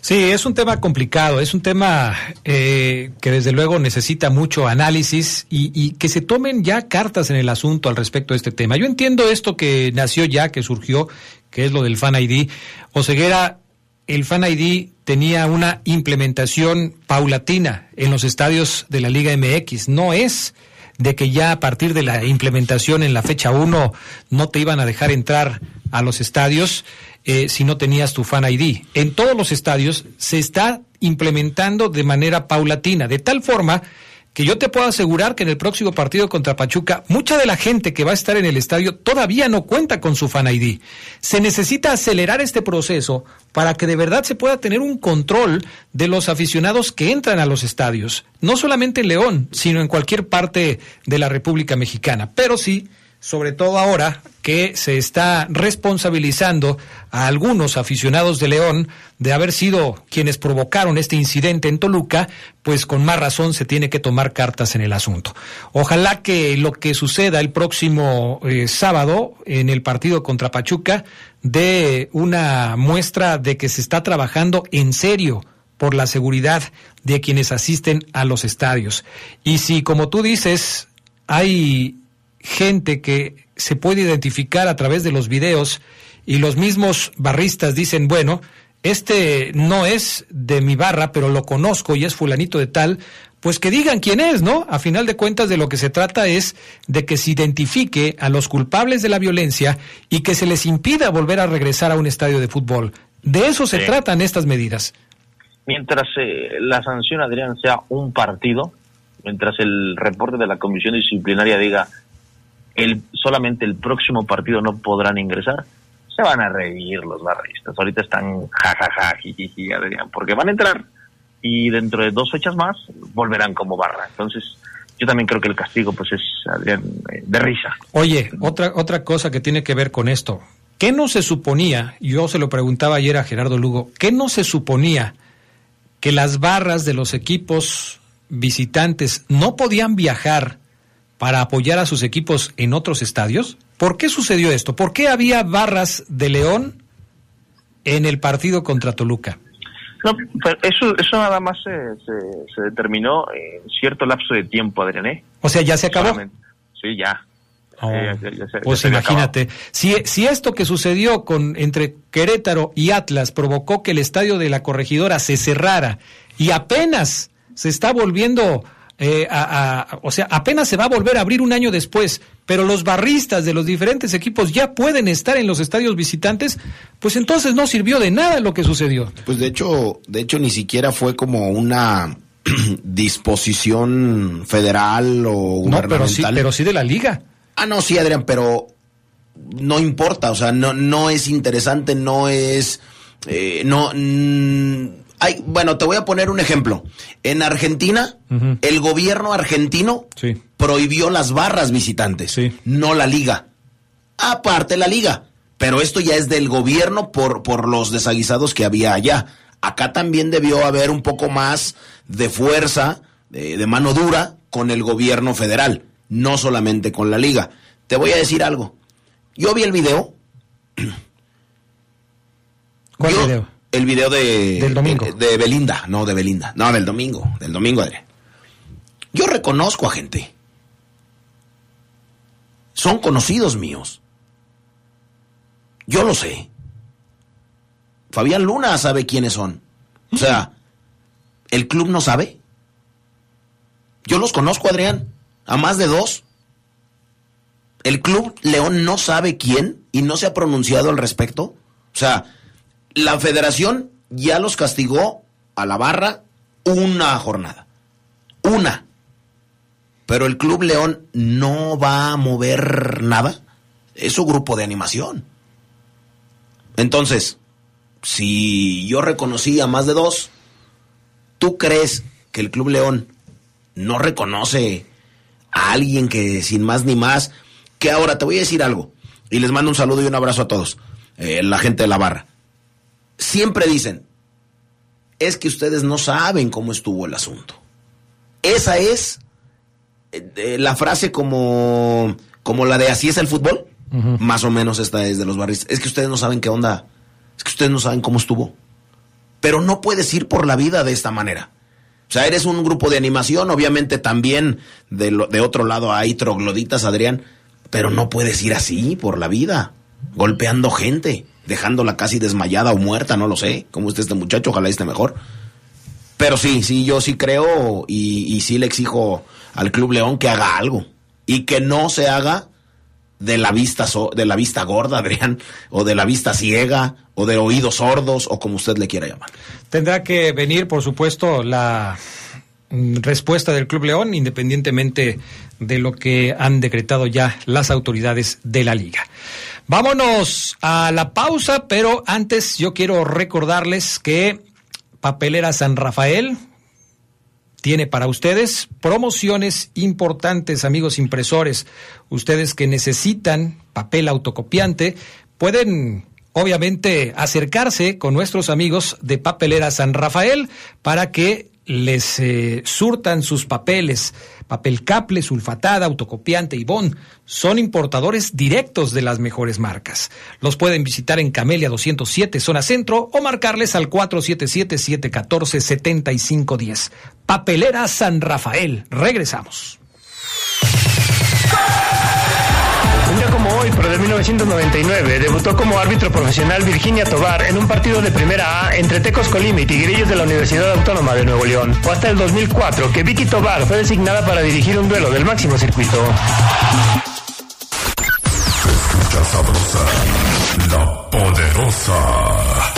Sí, es un tema complicado, es un tema eh, que desde luego necesita mucho análisis y, y que se tomen ya cartas en el asunto al respecto de este tema. Yo entiendo esto que nació ya, que surgió, que es lo del Fan ID. Oseguera, el Fan ID tenía una implementación paulatina en los estadios de la Liga MX, no es de que ya a partir de la implementación en la fecha 1 no te iban a dejar entrar a los estadios eh, si no tenías tu Fan ID. En todos los estadios se está implementando de manera paulatina, de tal forma que yo te puedo asegurar que en el próximo partido contra Pachuca, mucha de la gente que va a estar en el estadio todavía no cuenta con su Fan ID. Se necesita acelerar este proceso para que de verdad se pueda tener un control de los aficionados que entran a los estadios, no solamente en León, sino en cualquier parte de la República Mexicana, pero sí sobre todo ahora que se está responsabilizando a algunos aficionados de León de haber sido quienes provocaron este incidente en Toluca, pues con más razón se tiene que tomar cartas en el asunto. Ojalá que lo que suceda el próximo eh, sábado en el partido contra Pachuca dé una muestra de que se está trabajando en serio por la seguridad de quienes asisten a los estadios. Y si, como tú dices, hay gente que se puede identificar a través de los videos y los mismos barristas dicen, bueno, este no es de mi barra, pero lo conozco y es fulanito de tal, pues que digan quién es, ¿no? A final de cuentas de lo que se trata es de que se identifique a los culpables de la violencia y que se les impida volver a regresar a un estadio de fútbol. De eso se tratan estas medidas. Mientras eh, la sanción, Adrián, sea un partido, mientras el reporte de la comisión disciplinaria diga el, solamente el próximo partido no podrán ingresar, se van a reír los barristas. Ahorita están jajaja, jijiji, Adrián, porque van a entrar y dentro de dos fechas más volverán como barra. Entonces, yo también creo que el castigo pues es, Adrián, eh, de risa. Oye, otra, otra cosa que tiene que ver con esto. ¿Qué no se suponía? Yo se lo preguntaba ayer a Gerardo Lugo. ¿Qué no se suponía que las barras de los equipos visitantes no podían viajar para apoyar a sus equipos en otros estadios? ¿Por qué sucedió esto? ¿Por qué había barras de León en el partido contra Toluca? No, pero eso, eso nada más se, se, determinó en cierto lapso de tiempo, Adrián. ¿eh? O sea, ¿ya se acabó? Sí, ya. Oh, pues imagínate, si, si esto que sucedió con entre Querétaro y Atlas provocó que el estadio de la corregidora se cerrara y apenas se está volviendo eh, o sea, apenas se va a volver a abrir un año después, pero los barristas de los diferentes equipos ya pueden estar en los estadios visitantes, pues entonces no sirvió de nada lo que sucedió. Pues de hecho, de hecho ni siquiera fue como una disposición federal o gubernamental. No, pero sí, pero sí de la liga. Ah, no, sí, Adrián, pero no importa, o sea, no, no es interesante, no es, eh, no, bueno, te voy a poner un ejemplo. En Argentina, el gobierno argentino prohibió las barras visitantes, no la liga. Aparte la liga. Pero esto ya es del gobierno por, por los desaguisados que había allá. Acá también debió haber un poco más de fuerza, de, de mano dura, con el gobierno federal, no solamente con la liga. Te voy a decir algo. Yo vi el video. ¿Cuál video? El video de, del domingo. De, Belinda, no de Belinda. No, del domingo. Del domingo, Adrián. Yo reconozco a gente. Son conocidos míos. Yo lo sé. Fabián Luna sabe quiénes son. O sea, ¿el club no sabe? Yo los conozco, Adrián. A más de dos. ¿El club León no sabe quién y no se ha pronunciado al respecto? O sea, la federación ya los castigó a la barra una jornada. Una. Pero el Club León no va a mover nada. Es su grupo de animación. Entonces, si yo reconocí a más de dos, ¿tú crees que el Club León no reconoce a alguien que sin más ni más, que ahora te voy a decir algo, y les mando un saludo y un abrazo a todos, eh, la gente de la barra siempre dicen, es que ustedes no saben cómo estuvo el asunto. Esa es eh, la frase como, como la de así es el fútbol. Más o menos esta es de los barris. Es que ustedes no saben qué onda. Es que ustedes no saben cómo estuvo. Pero no puedes ir por la vida de esta manera. O sea, eres un grupo de animación, obviamente también de, de otro lado hay trogloditas, Adrián, pero no puedes ir así por la vida, golpeando gente dejándola casi desmayada o muerta, no lo sé, cómo está este muchacho, ojalá esté mejor. Pero sí, sí, yo sí creo y, sí le exijo al Club León que haga algo y que no se haga de la vista so- de la vista gorda, Adrián, o de la vista ciega, o de oídos sordos, o como usted le quiera llamar. Tendrá que venir, por supuesto, la respuesta del Club León, independientemente de lo que han decretado ya las autoridades de la liga. Vámonos a la pausa, pero antes yo quiero recordarles que Papelera San Rafael tiene para ustedes promociones importantes, amigos impresores. Ustedes que necesitan papel autocopiante pueden obviamente acercarse con nuestros amigos de Papelera San Rafael para que les eh, surtan sus papeles. Papel caple, sulfatada, autocopiante y bon son importadores directos de las mejores marcas. Los pueden visitar en Camelia 207, zona centro, o marcarles al 477-714-7510. Papelera San Rafael. Regresamos. Hoy, pero de 1999, debutó como árbitro profesional Virginia Tobar en un partido de primera A entre Tecos Colima y Tigrillos de la Universidad Autónoma de Nuevo León. Fue hasta el 2004 que Vicky Tobar fue designada para dirigir un duelo del máximo circuito. Escucha sabrosa, la poderosa.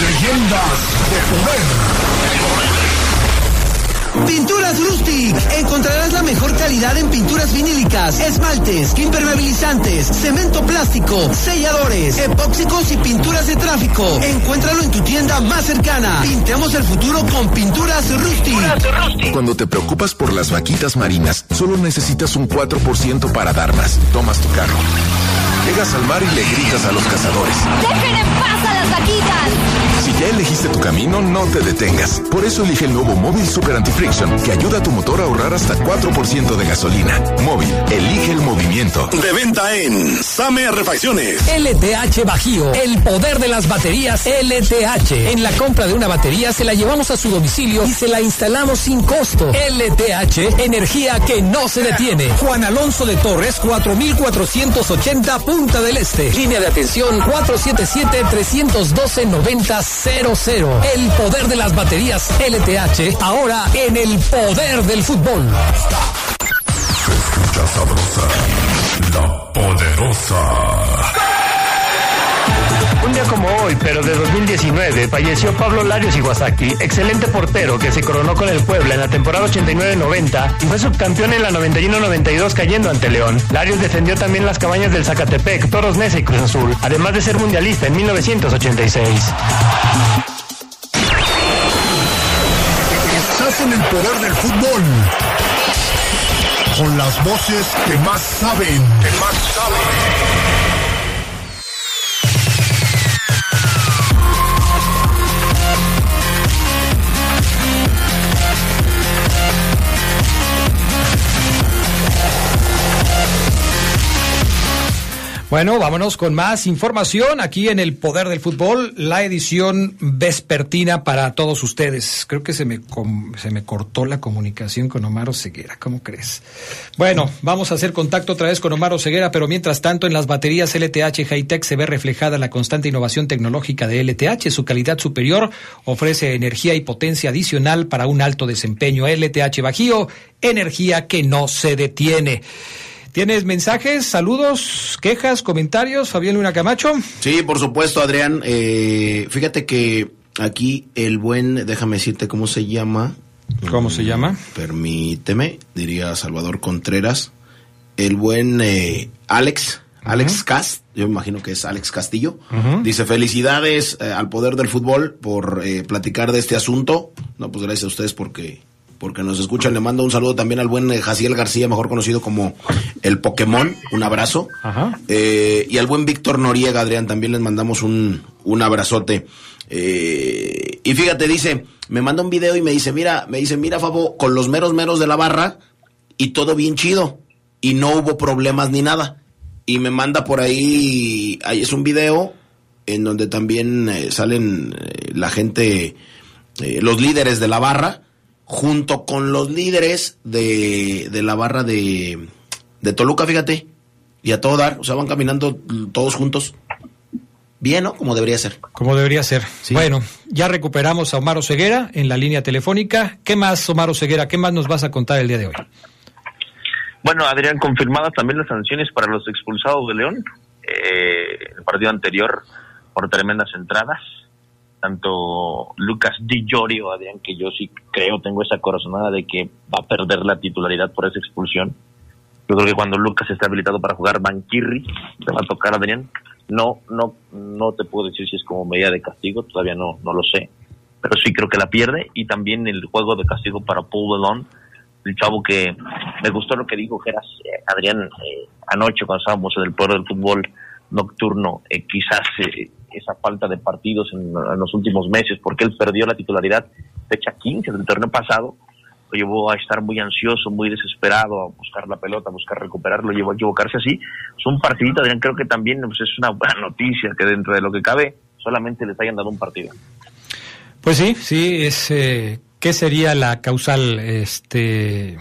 Leyendas de Poder. Pinturas Rustic. Encontrarás la mejor calidad en pinturas vinílicas, esmaltes, impermeabilizantes, cemento plástico, selladores, epóxicos y pinturas de tráfico. Encuéntralo en tu tienda más cercana. Pintemos el futuro con Pinturas Rustic. Cuando te preocupas por las vaquitas marinas, solo necesitas un 4% para dar más. Tomas tu carro. Llegas al mar y le gritas a los cazadores. ¡Dejen en paz a las vaquitas! Si ya elegiste tu camino, no te detengas. Por eso elige el nuevo Móvil Super Anti-Friction, que ayuda a tu motor a ahorrar hasta 4% de gasolina. Móvil, elige el movimiento. De venta en Same Refacciones. LTH Bajío, el poder de las baterías LTH. En la compra de una batería se la llevamos a su domicilio y se la instalamos sin costo. LTH, energía que no se detiene. Juan Alonso de Torres, 4480 Punta del Este. Línea de atención 477-312-9000. El poder de las baterías LTH, ahora en el poder del fútbol. Escucha sabrosa, la poderosa. Un día como hoy, pero de 2019, falleció Pablo Larios Iwasaki, excelente portero que se coronó con el Puebla en la temporada 89-90 y fue subcampeón en la 91-92 cayendo ante León. Larios defendió también las cabañas del Zacatepec, Toros Neza y Cruz Azul, además de ser mundialista en 1986. Estás el poder del fútbol. Con las voces. Que más saben. Bueno, vámonos con más información aquí en el Poder del Fútbol, la edición vespertina para todos ustedes. Creo que se me, se me cortó la comunicación con Omar Ceguera, ¿cómo crees? Bueno, vamos a hacer contacto otra vez con Omar Ceguera, pero mientras tanto en las baterías LTH Hightech se ve reflejada la constante innovación tecnológica de LTH. Su calidad superior ofrece energía y potencia adicional para un alto desempeño. LTH Bajío, energía que no se detiene. ¿Tienes mensajes, saludos, quejas, comentarios, Fabián Luna Camacho? Sí, por supuesto, Adrián. Eh, fíjate que aquí el buen, déjame decirte cómo se llama. ¿Cómo se llama? Permíteme, diría Salvador Contreras. El buen eh, Alex, Alex Cast, yo me imagino que es Alex Castillo. Dice, felicidades eh, al poder del fútbol por eh, platicar de este asunto. No, pues gracias a ustedes porque, porque nos escuchan. Le mando un saludo también al buen eh, Jaciel García, mejor conocido como el Pokémon. Un abrazo. Ajá. Eh, y al buen Víctor Noriega, Adrián, también les mandamos un, un abrazote. Eh, y fíjate, dice, me manda un video y me dice, mira, me dice, mira, Fabo, con los meros meros de la barra y todo bien chido. y no hubo problemas ni nada. Y me manda por ahí, ahí es un video en donde también eh, salen eh, la gente, los líderes de la barra, junto con los líderes de, de la barra de, de Toluca, fíjate, y a todo dar, o sea, van caminando todos juntos. Bien, ¿no? Como debería ser. Como debería ser. Bueno, ya recuperamos a Omar Ceguera en la línea telefónica. ¿Qué más, Omar Ceguera? ¿Qué más nos vas a contar el día de hoy? Bueno, Adrián, confirmadas también las sanciones para los expulsados de León. Eh, el partido anterior, por tremendas entradas. Tanto Lucas Di Llorio, Adrián, que yo sí creo, tengo esa corazonada de que va a perder la titularidad por esa expulsión. Yo creo que cuando Lucas esté habilitado para jugar Banquirri, te va a tocar, Adrián. No, no, no te puedo decir si es como medida de castigo, todavía no, no lo sé. Pero sí creo que la pierde. Y también el juego de castigo para Paul Delon, el chavo que me gustó lo que dijo Geras, eh, Adrián, eh, anoche cuando estábamos en el poder del fútbol nocturno, eh, quizás esa falta de partidos en, los últimos meses, porque él perdió la titularidad fecha 15 del torneo pasado, lo llevó a estar muy ansioso, muy desesperado, a buscar la pelota, a buscar recuperarlo, llevó a equivocarse así. Es un partidito, Adrián, creo que también pues, es una buena noticia que dentro de lo que cabe solamente les hayan dado un partido. Pues sí, sí, es eh, ¿qué sería la causal este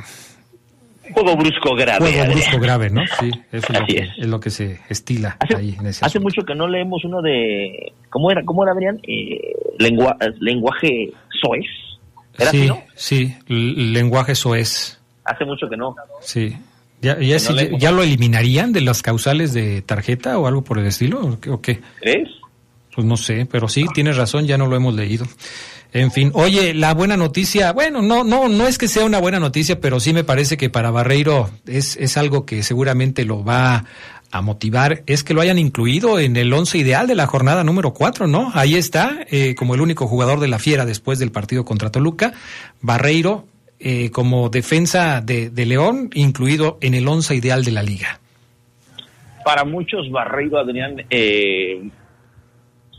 juego brusco grave. Juego brusco grave, ¿no? Sí, eso es, lo que, es. lo que se estila hace, ahí en ese Hace mucho que no leemos uno de ¿cómo era? ¿Cómo era Adrián? Eh, lengua, lenguaje soez. ¿Era sí, así, no? sí, lenguaje soez. Hace mucho que no. Sí. ¿Ya, ya, no ya, ¿Ya, lo eliminarían de las causales de tarjeta o algo por el estilo? ¿O qué? ¿Crees? Pues no sé, pero sí, tienes razón, ya no lo hemos leído. En fin, oye, la buena noticia, bueno, no, no, no es que sea una buena noticia, pero sí me parece que para Barreiro es, es algo que seguramente lo va a motivar, es que lo hayan incluido en el once ideal de la jornada número cuatro, ¿no? Ahí está, eh, como el único jugador de la Fiera después del partido contra Toluca, Barreiro eh, como defensa de, de, León, incluido en el once ideal de la liga. Para muchos, Barreiro, Adrián, eh,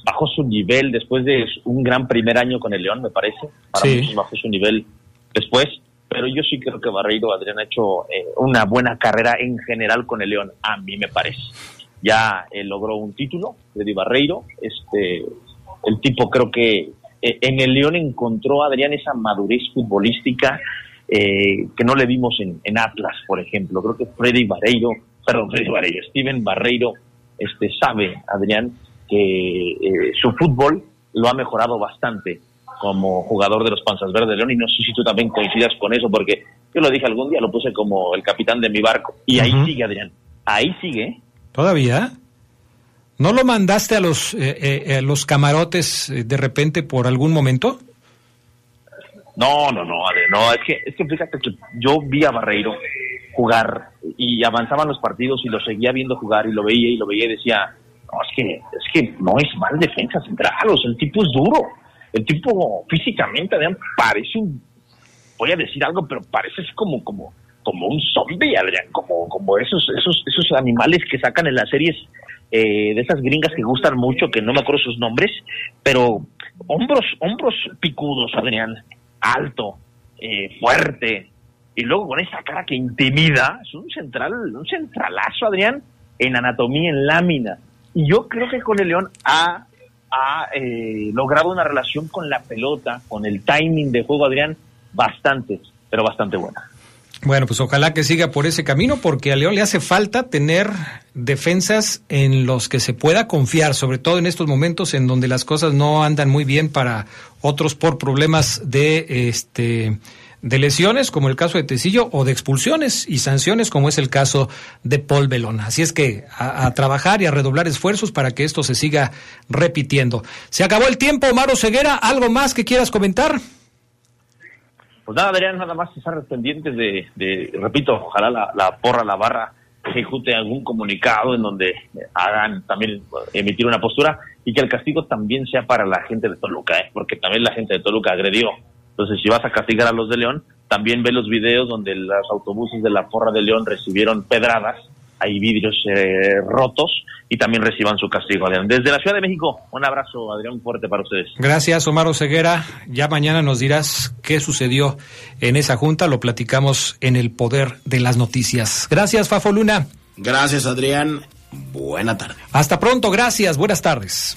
bajó su nivel después de un gran primer año con el León, me parece. Para Sí. muchos bajó su nivel después. Pero yo sí creo que Barreiro, Adrián, ha hecho eh, una buena carrera en general con el León, a mí me parece. Ya eh, logró un título, Freddy Barreiro. Este, el tipo creo que eh, en el León encontró, Adrián, esa madurez futbolística eh, que no le vimos en, en Atlas, por ejemplo. Creo que Freddy Barreiro, perdón, Freddy Barreiro, Steven Barreiro este, sabe, Adrián, que eh, su fútbol lo ha mejorado bastante como jugador de los Panzas Verdes de León y no sé si tú también coincidas con eso porque yo lo dije algún día, lo puse como el capitán de mi barco y ahí sigue Adrián, ahí sigue. ¿Todavía? ¿No lo mandaste a los, eh, eh, a los camarotes eh, de repente por algún momento? No, no, no, Adrián, no, es que, es que fíjate que yo vi a Barreiro jugar y avanzaban los partidos y lo seguía viendo jugar y lo veía y lo veía y decía, no, es que, es que no es mal defensa central, o sea, el tipo es duro, el tipo físicamente, Adrián, parece un, voy a decir algo, pero parece como, como, como un zombie, Adrián, como, como esos, esos, esos animales que sacan en las series eh, de esas gringas que gustan mucho, que no me acuerdo sus nombres, pero hombros, hombros picudos, Adrián, alto, eh, fuerte, y luego con esa cara que intimida, es un central, un centralazo, Adrián, en anatomía, en lámina. Y yo creo que con el León ha, ha eh, logrado una relación con la pelota, con el timing de juego, Adrián, bastante, pero bastante buena. Bueno, pues ojalá que siga por ese camino, porque a León le hace falta tener defensas en los que se pueda confiar, sobre todo en estos momentos en donde las cosas no andan muy bien para otros por problemas de este de lesiones, como el caso de Tecillo, o de expulsiones y sanciones, como es el caso de Paul Belón. Así es que a, trabajar y a redoblar esfuerzos para que esto se siga repitiendo. Se acabó el tiempo, Maro Ceguera. ¿Algo más que quieras comentar? Pues nada, Adrián, nada más estar pendientes de, de repito, ojalá la, la porra, la barra, ejecute algún comunicado en donde hagan también emitir una postura y que el castigo también sea para la gente de Toluca, ¿eh? porque también la gente de Toluca agredió. Entonces, si vas a castigar a los de León, también ve los videos donde los autobuses de la porra de León recibieron pedradas hay vidrios eh, rotos y también reciban su castigo, Adrián. Desde la Ciudad de México, un abrazo, Adrián, fuerte para ustedes. Gracias, Omar Ceguera. Ya mañana nos dirás qué sucedió en esa junta. Lo platicamos en el poder de las noticias. Gracias, Fafo Luna. Gracias, Adrián. Buena tarde. Hasta pronto, gracias. Buenas tardes.